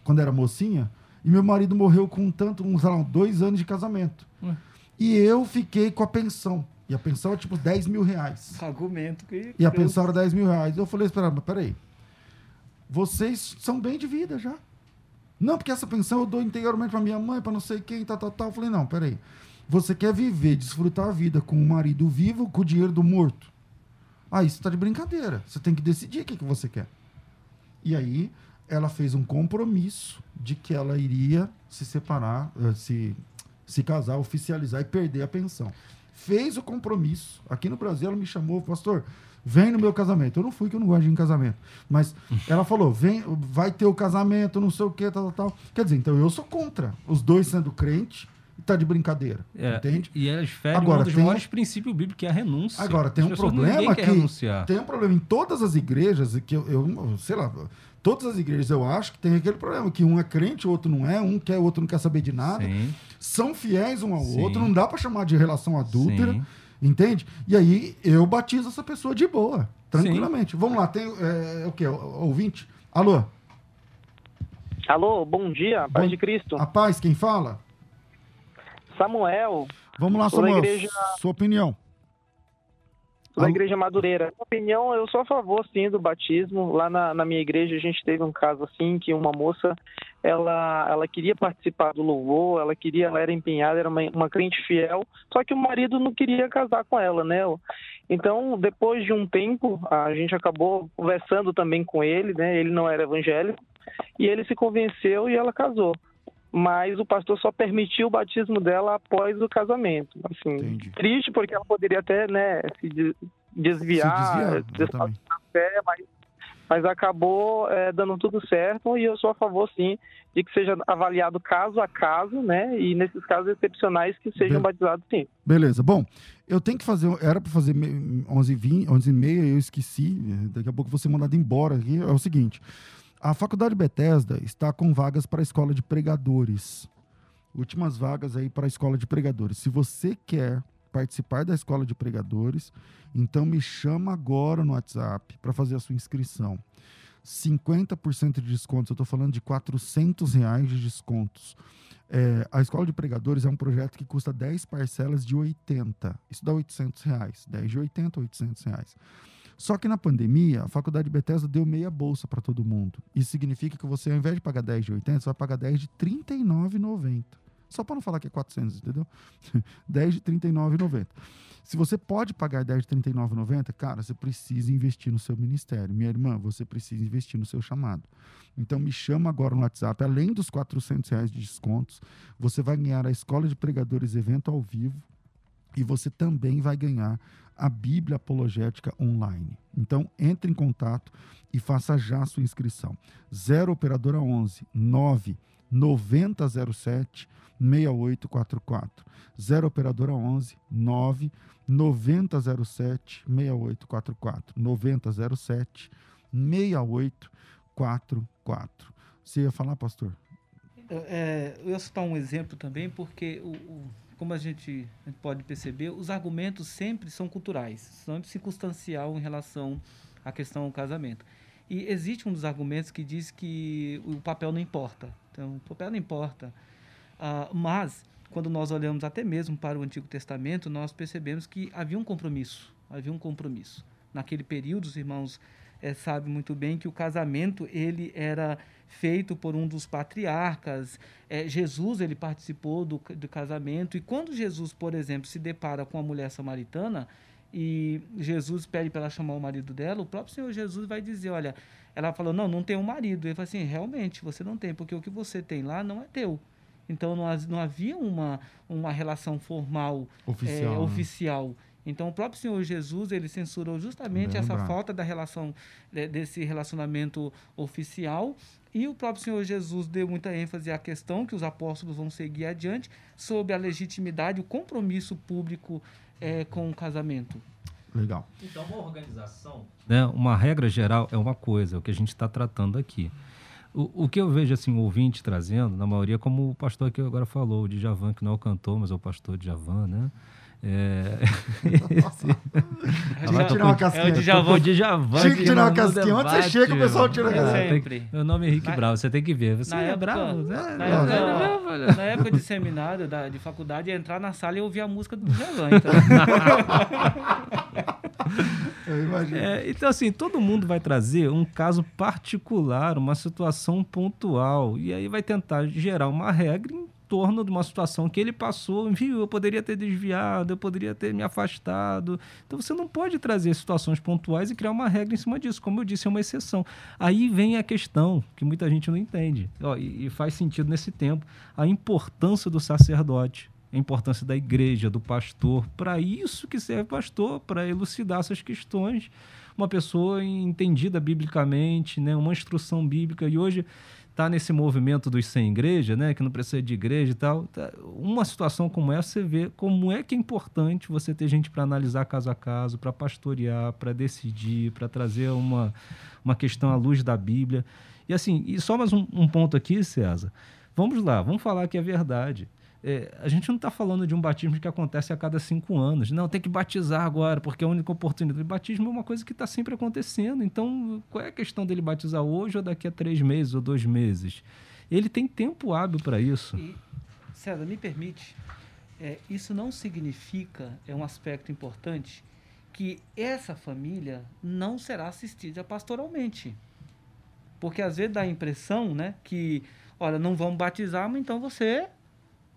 quando era mocinha, e meu marido morreu com tanto, uns, lá, dois anos de casamento. Ué. E eu fiquei com a pensão. E a pensão é tipo 10 mil reais. Argumento que. E a pensão era 10 mil reais. Eu falei, espera, mas peraí. Vocês são bem de vida já. Não, porque essa pensão eu dou integralmente para minha mãe, para não sei quem, tal, tal, tal. Eu falei, não, peraí. Você quer viver, desfrutar a vida com o marido vivo, com o dinheiro do morto? Ah, isso tá de brincadeira. Você tem que decidir o que, que você quer. E aí, ela fez um compromisso de que ela iria se separar, eh, se, se casar, oficializar e perder a pensão. Fez o compromisso. Aqui no Brasil, ela me chamou, pastor, vem no meu casamento. Eu não fui, que eu não gosto de ir em casamento. Mas ela falou, vem, vai ter o casamento, não sei o que, tal, tal, tal. Quer dizer, então eu sou contra. Os dois sendo crente e tá de brincadeira. É, entende? E elas ferem Agora, um dos tem... maiores princípios bíblicos, que é a renúncia. Agora, tem As um problema que. Tem um problema em todas as igrejas, que eu, eu sei lá, todas as igrejas eu acho que tem aquele problema, que um é crente, o outro não é, um quer, o outro não quer saber de nada. Sim. São fiéis um ao Sim. outro, não dá para chamar de relação adúltera. Sim. Entende? E aí eu batizo essa pessoa de boa, tranquilamente. Sim. Vamos lá, tem é, o que? Ouvinte? Alô? Alô, bom dia, paz bom, de Cristo. A paz, quem fala? Samuel. Vamos lá, Samuel. Igreja... Sua opinião. Da Igreja Madureira. Na opinião, eu sou a favor, sim, do batismo. Lá na, na, minha igreja, a gente teve um caso assim, que uma moça, ela, ela queria participar do louvor, ela queria, ela era empenhada, era uma, uma crente fiel, só que o marido não queria casar com ela, né? Então, depois de um tempo, a gente acabou conversando também com ele, né? Ele não era evangélico, e ele se convenceu e ela casou mas o pastor só permitiu o batismo dela após o casamento. Assim, Entendi. triste porque ela poderia até, né, se desviar, se desviar fé, mas, mas acabou é, dando tudo certo e eu sou a favor, sim, de que seja avaliado caso a caso, né, e nesses casos excepcionais que sejam Be batizados, sim. Beleza. Bom, eu tenho que fazer, era para fazer 11h20, 11h30, eu esqueci, daqui a pouco vou ser mandado embora aqui, é o seguinte... A Faculdade Bethesda está com vagas para a escola de pregadores. Últimas vagas aí para a escola de pregadores. Se você quer participar da escola de pregadores, então me chama agora no WhatsApp para fazer a sua inscrição. 50% de descontos, eu estou falando de 400 reais de descontos. É, a escola de pregadores é um projeto que custa 10 parcelas de 80. Isso dá 800 reais. 10 de 80, 800 reais. Só que na pandemia, a faculdade Bethesda deu meia bolsa para todo mundo. Isso significa que você, ao invés de pagar 10 de 80, você vai pagar 10 de R$ 39,90. Só para não falar que é 400, entendeu? 10 de R$ 39,90. Se você pode pagar 10 de R$ 39,90, cara, você precisa investir no seu ministério. Minha irmã, você precisa investir no seu chamado. Então me chama agora no WhatsApp. Além dos 400 reais de descontos, você vai ganhar a Escola de Pregadores evento ao vivo e você também vai ganhar a Bíblia Apologética Online. Então, entre em contato e faça já sua inscrição. 0 Operadora 11 9 9007 6844. 0 Operadora 11 9 9007 6844. 9007 6844. Você ia falar, pastor? É, eu ia citar um exemplo também, porque o como a gente, pode perceber, os argumentos sempre são culturais, são circunstancial em relação à questão do casamento. E existe um dos argumentos que diz que o papel não importa. Então, o papel não importa. Uh, mas, quando nós olhamos até mesmo para o Antigo Testamento, nós percebemos que havia um compromisso. Havia um compromisso. Naquele período, os irmãos é, sabem muito bem que o casamento ele era feito por um dos patriarcas. É, Jesus ele participou do, do casamento e quando Jesus, por exemplo, se depara com a mulher samaritana e Jesus pede para ela chamar o marido dela, o próprio Senhor Jesus vai dizer, olha, ela falou, não, não tem um marido. Ele fala assim, realmente, você não tem, porque o que você tem lá não é teu. Então não, não havia uma, uma relação formal oficial. É, oficial. Então, o próprio Senhor Jesus, ele censurou justamente Bem essa lembrado. falta da relação, desse relacionamento oficial. E o próprio Senhor Jesus deu muita ênfase à questão que os apóstolos vão seguir adiante sobre a legitimidade, o compromisso público é, com o casamento. Legal. Então, uma organização, né, uma regra geral é uma coisa, é o que a gente está tratando aqui. O, o que eu vejo, assim, o ouvinte trazendo, na maioria, como o pastor que agora falou, o Djavan, que não é o cantor, mas é o pastor Djavan, né? É... Esse... Tinha que tirar uma casquinha. É o Djavan. O Djavan. Tinha que tirar uma casquinha. Onde você chega, o pessoal tira a É, casquinha. que- Meu nome é Henrique Na- Bravo, você tem que ver. Você na é época- bravo, né? Na Não, época, não, não, na época de seminário, da, de faculdade, ia entrar na sala e ouvir a música do Djavan. Então, Eu imagino. É, então, assim, todo mundo vai trazer um caso particular, uma situação pontual, e aí vai tentar gerar uma regra em torno de uma situação que ele passou, viu, eu poderia ter desviado, eu poderia ter me afastado. Então, você não pode trazer situações pontuais e criar uma regra em cima disso. Como eu disse, é uma exceção. Aí vem a questão, que muita gente não entende, ó, e, e faz sentido nesse tempo, a importância do sacerdote a importância da igreja, do pastor. Para isso que serve pastor, para elucidar essas questões. Uma pessoa entendida biblicamente, né? uma instrução bíblica. E hoje está nesse movimento dos sem igreja, né? que não precisa de igreja e tal. Tá- Uma situação como essa, você vê como é que é importante você ter gente para analisar caso a caso, para pastorear, para decidir, para trazer uma, uma questão à luz da Bíblia. E assim, e só mais um, um ponto aqui, César. Vamos lá, vamos falar que é verdade. É, a gente não está falando de um batismo que acontece a cada cinco anos. Não, tem que batizar agora, porque é a única oportunidade. O batismo é uma coisa que está sempre acontecendo. Então, qual é a questão dele batizar hoje ou daqui a três meses ou dois meses? Ele tem tempo hábil para isso. E, César, me permite, é, isso não significa, é um aspecto importante, que essa família não será assistida pastoralmente. Porque às vezes dá a impressão né, que, olha, não vamos batizar, mas então você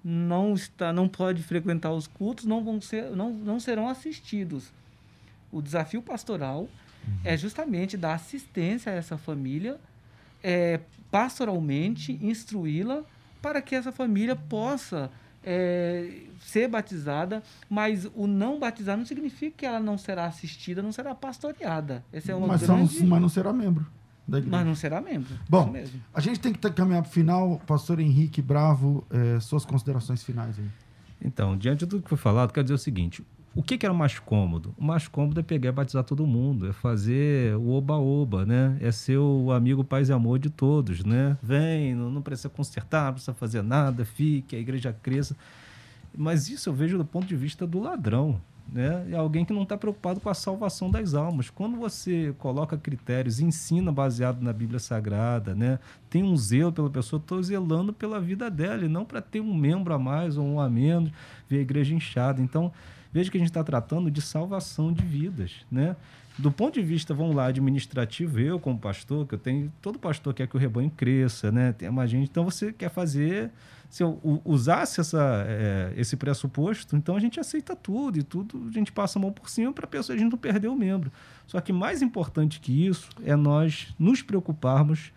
não está, não pode frequentar os cultos, não vão ser, não, não serão assistidos. O desafio pastoral é justamente dar assistência a essa família, é, pastoralmente instruí-la para que essa família possa é, ser batizada, mas o não batizar não significa que ela não será assistida, não será pastoreada. Essa é uma mas, são- grande... mas não será membro da igreja. Mas não será membro. Bom, isso mesmo. A gente tem que caminhar para o final. Pastor Henrique Bravo, eh, suas considerações finais aí. Então, diante de tudo que foi falado, quero dizer o seguinte: o que, que era mais cômodo? O mais cômodo é pegar e batizar todo mundo, é fazer o oba-oba, né? É ser o amigo paz e amor de todos, né? Vem, não, não precisa consertar, não precisa fazer nada, fique, a igreja cresça. Mas isso eu vejo do ponto de vista do ladrão. Né? É alguém que não está preocupado com a salvação das almas. Quando você coloca critérios, ensina baseado na Bíblia Sagrada, né? tem um zelo pela pessoa, estou zelando pela vida dela, e não para ter um membro a mais ou um a menos, ver a igreja inchada. Então, veja que a gente está tratando de salvação de vidas. Né? Do ponto de vista, vamos lá, administrativo, eu como pastor, que eu tenho, todo pastor quer que o rebanho cresça, né? Tem mais gente, então você quer fazer se eu usasse essa, eh, esse pressuposto, então a gente aceita tudo e tudo a gente passa a mão por cima para a pessoa a gente não perder o membro. Só que mais importante que isso é nós nos preocuparmos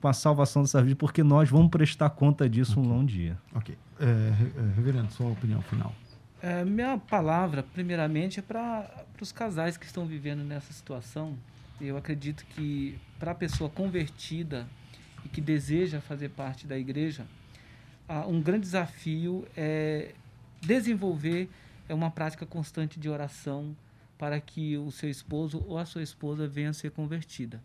com a salvação dessa vida, porque nós vamos prestar conta disso um longo dia. Ok. Eh, reverendo, sua opinião final. É, minha palavra, primeiramente, é para os casais que estão vivendo nessa situação. Eu acredito que para a pessoa convertida e que deseja fazer parte da igreja, um grande desafio é desenvolver é uma prática constante de oração para que o seu esposo ou a sua esposa venha a ser convertida.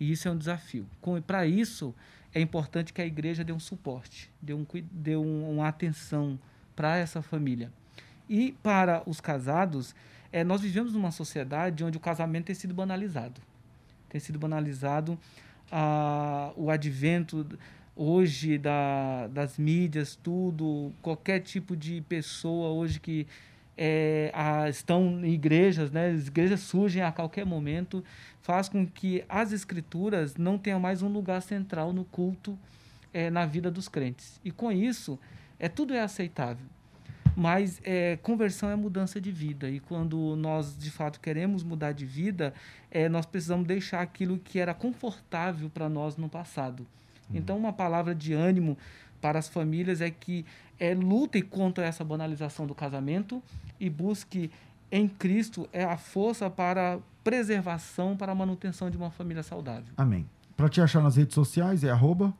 E isso é um desafio. Para isso, é importante que a igreja dê um suporte, dê, um, dê um, uma atenção para essa família. E para os casados, é, nós vivemos numa sociedade onde o casamento tem sido banalizado. Tem sido banalizado ah, o advento hoje da, das mídias, tudo, qualquer tipo de pessoa hoje que é, a- estão em igrejas, né? As igrejas surgem a qualquer momento, faz com que as escrituras não tenham mais um lugar central no culto é, na vida dos crentes. E com isso, é tudo é aceitável. Mas é, conversão é mudança de vida. E quando nós, de fato, queremos mudar de vida, é, nós precisamos deixar aquilo que era confortável para nós no passado. Então, uma palavra de ânimo para as famílias é que é, lutem contra essa banalização do casamento e busque em Cristo é a força para preservação, para a manutenção de uma família saudável. Amém. Para te achar nas redes sociais é arroba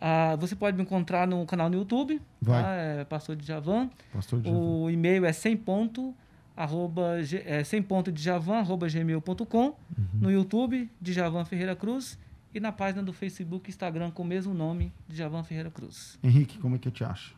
Ah, você pode me encontrar no canal no YouTube, Vai. tá? é Pastor de Javan. Pastor Djavan. O e-mail é 100 ponto arroba, é, sem ponto de Javan, arroba gmail.com, no YouTube, de Javan Ferreira Cruz, e na página do Facebook e Instagram com o mesmo nome, de Javan Ferreira Cruz. Henrique, como é que eu te acho?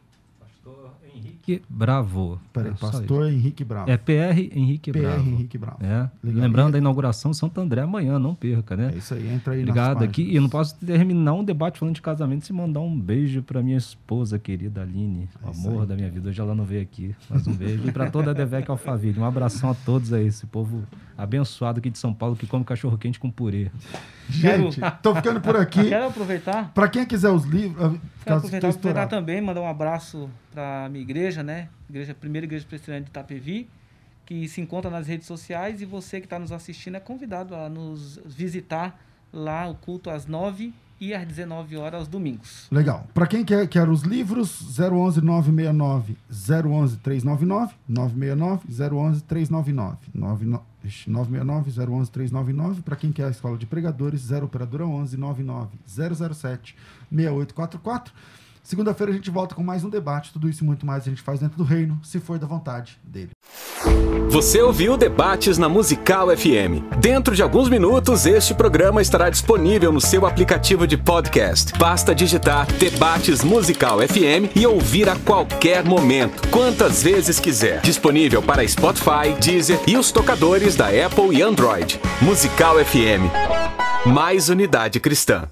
Henrique Bravo. Peraí, É pastor Henrique Bravo. É PR Henrique PR Bravo. Henrique Bravo. É. Lembrando E- da inauguração Santo André amanhã, não perca, né? É isso aí, entra aí nas Obrigado aqui. E eu não posso terminar um debate falando de casamento sem mandar um beijo pra minha esposa querida Aline, o É amor aí. da minha vida. Hoje ela não veio aqui, mas um beijo. E pra toda a Devec Alphaville. Um abração a todos aí, esse povo abençoado aqui de São Paulo que come cachorro quente com purê. Gente, tô ficando por aqui. Quero aproveitar Pra quem quiser os livros, ah, Quero aproveitar, aproveitar também, mandar um abraço para a minha igreja, né? Igreja, primeira igreja presbiteriana de Itapevi, que se encontra nas redes sociais e você que está nos assistindo é convidado a nos visitar lá o culto às 9 e às 19 horas aos domingos. Legal. Pra quem quer, quer os livros, 011 969 011 399 969 011 399 99 ixi, 969 011 399 Pra quem quer a escola de pregadores, 0 operadora 11 99 007 6844. Segunda-feira a gente volta com mais um debate, tudo isso e muito mais a gente faz dentro do reino, se for da vontade dele. Você ouviu Debates na Musical FM. Dentro de alguns minutos, este programa estará disponível no seu aplicativo de podcast. Basta digitar Debates Musical FM e ouvir a qualquer momento, quantas vezes quiser. Disponível para Spotify, Deezer e os tocadores da Apple e Android. Musical FM. Mais unidade cristã.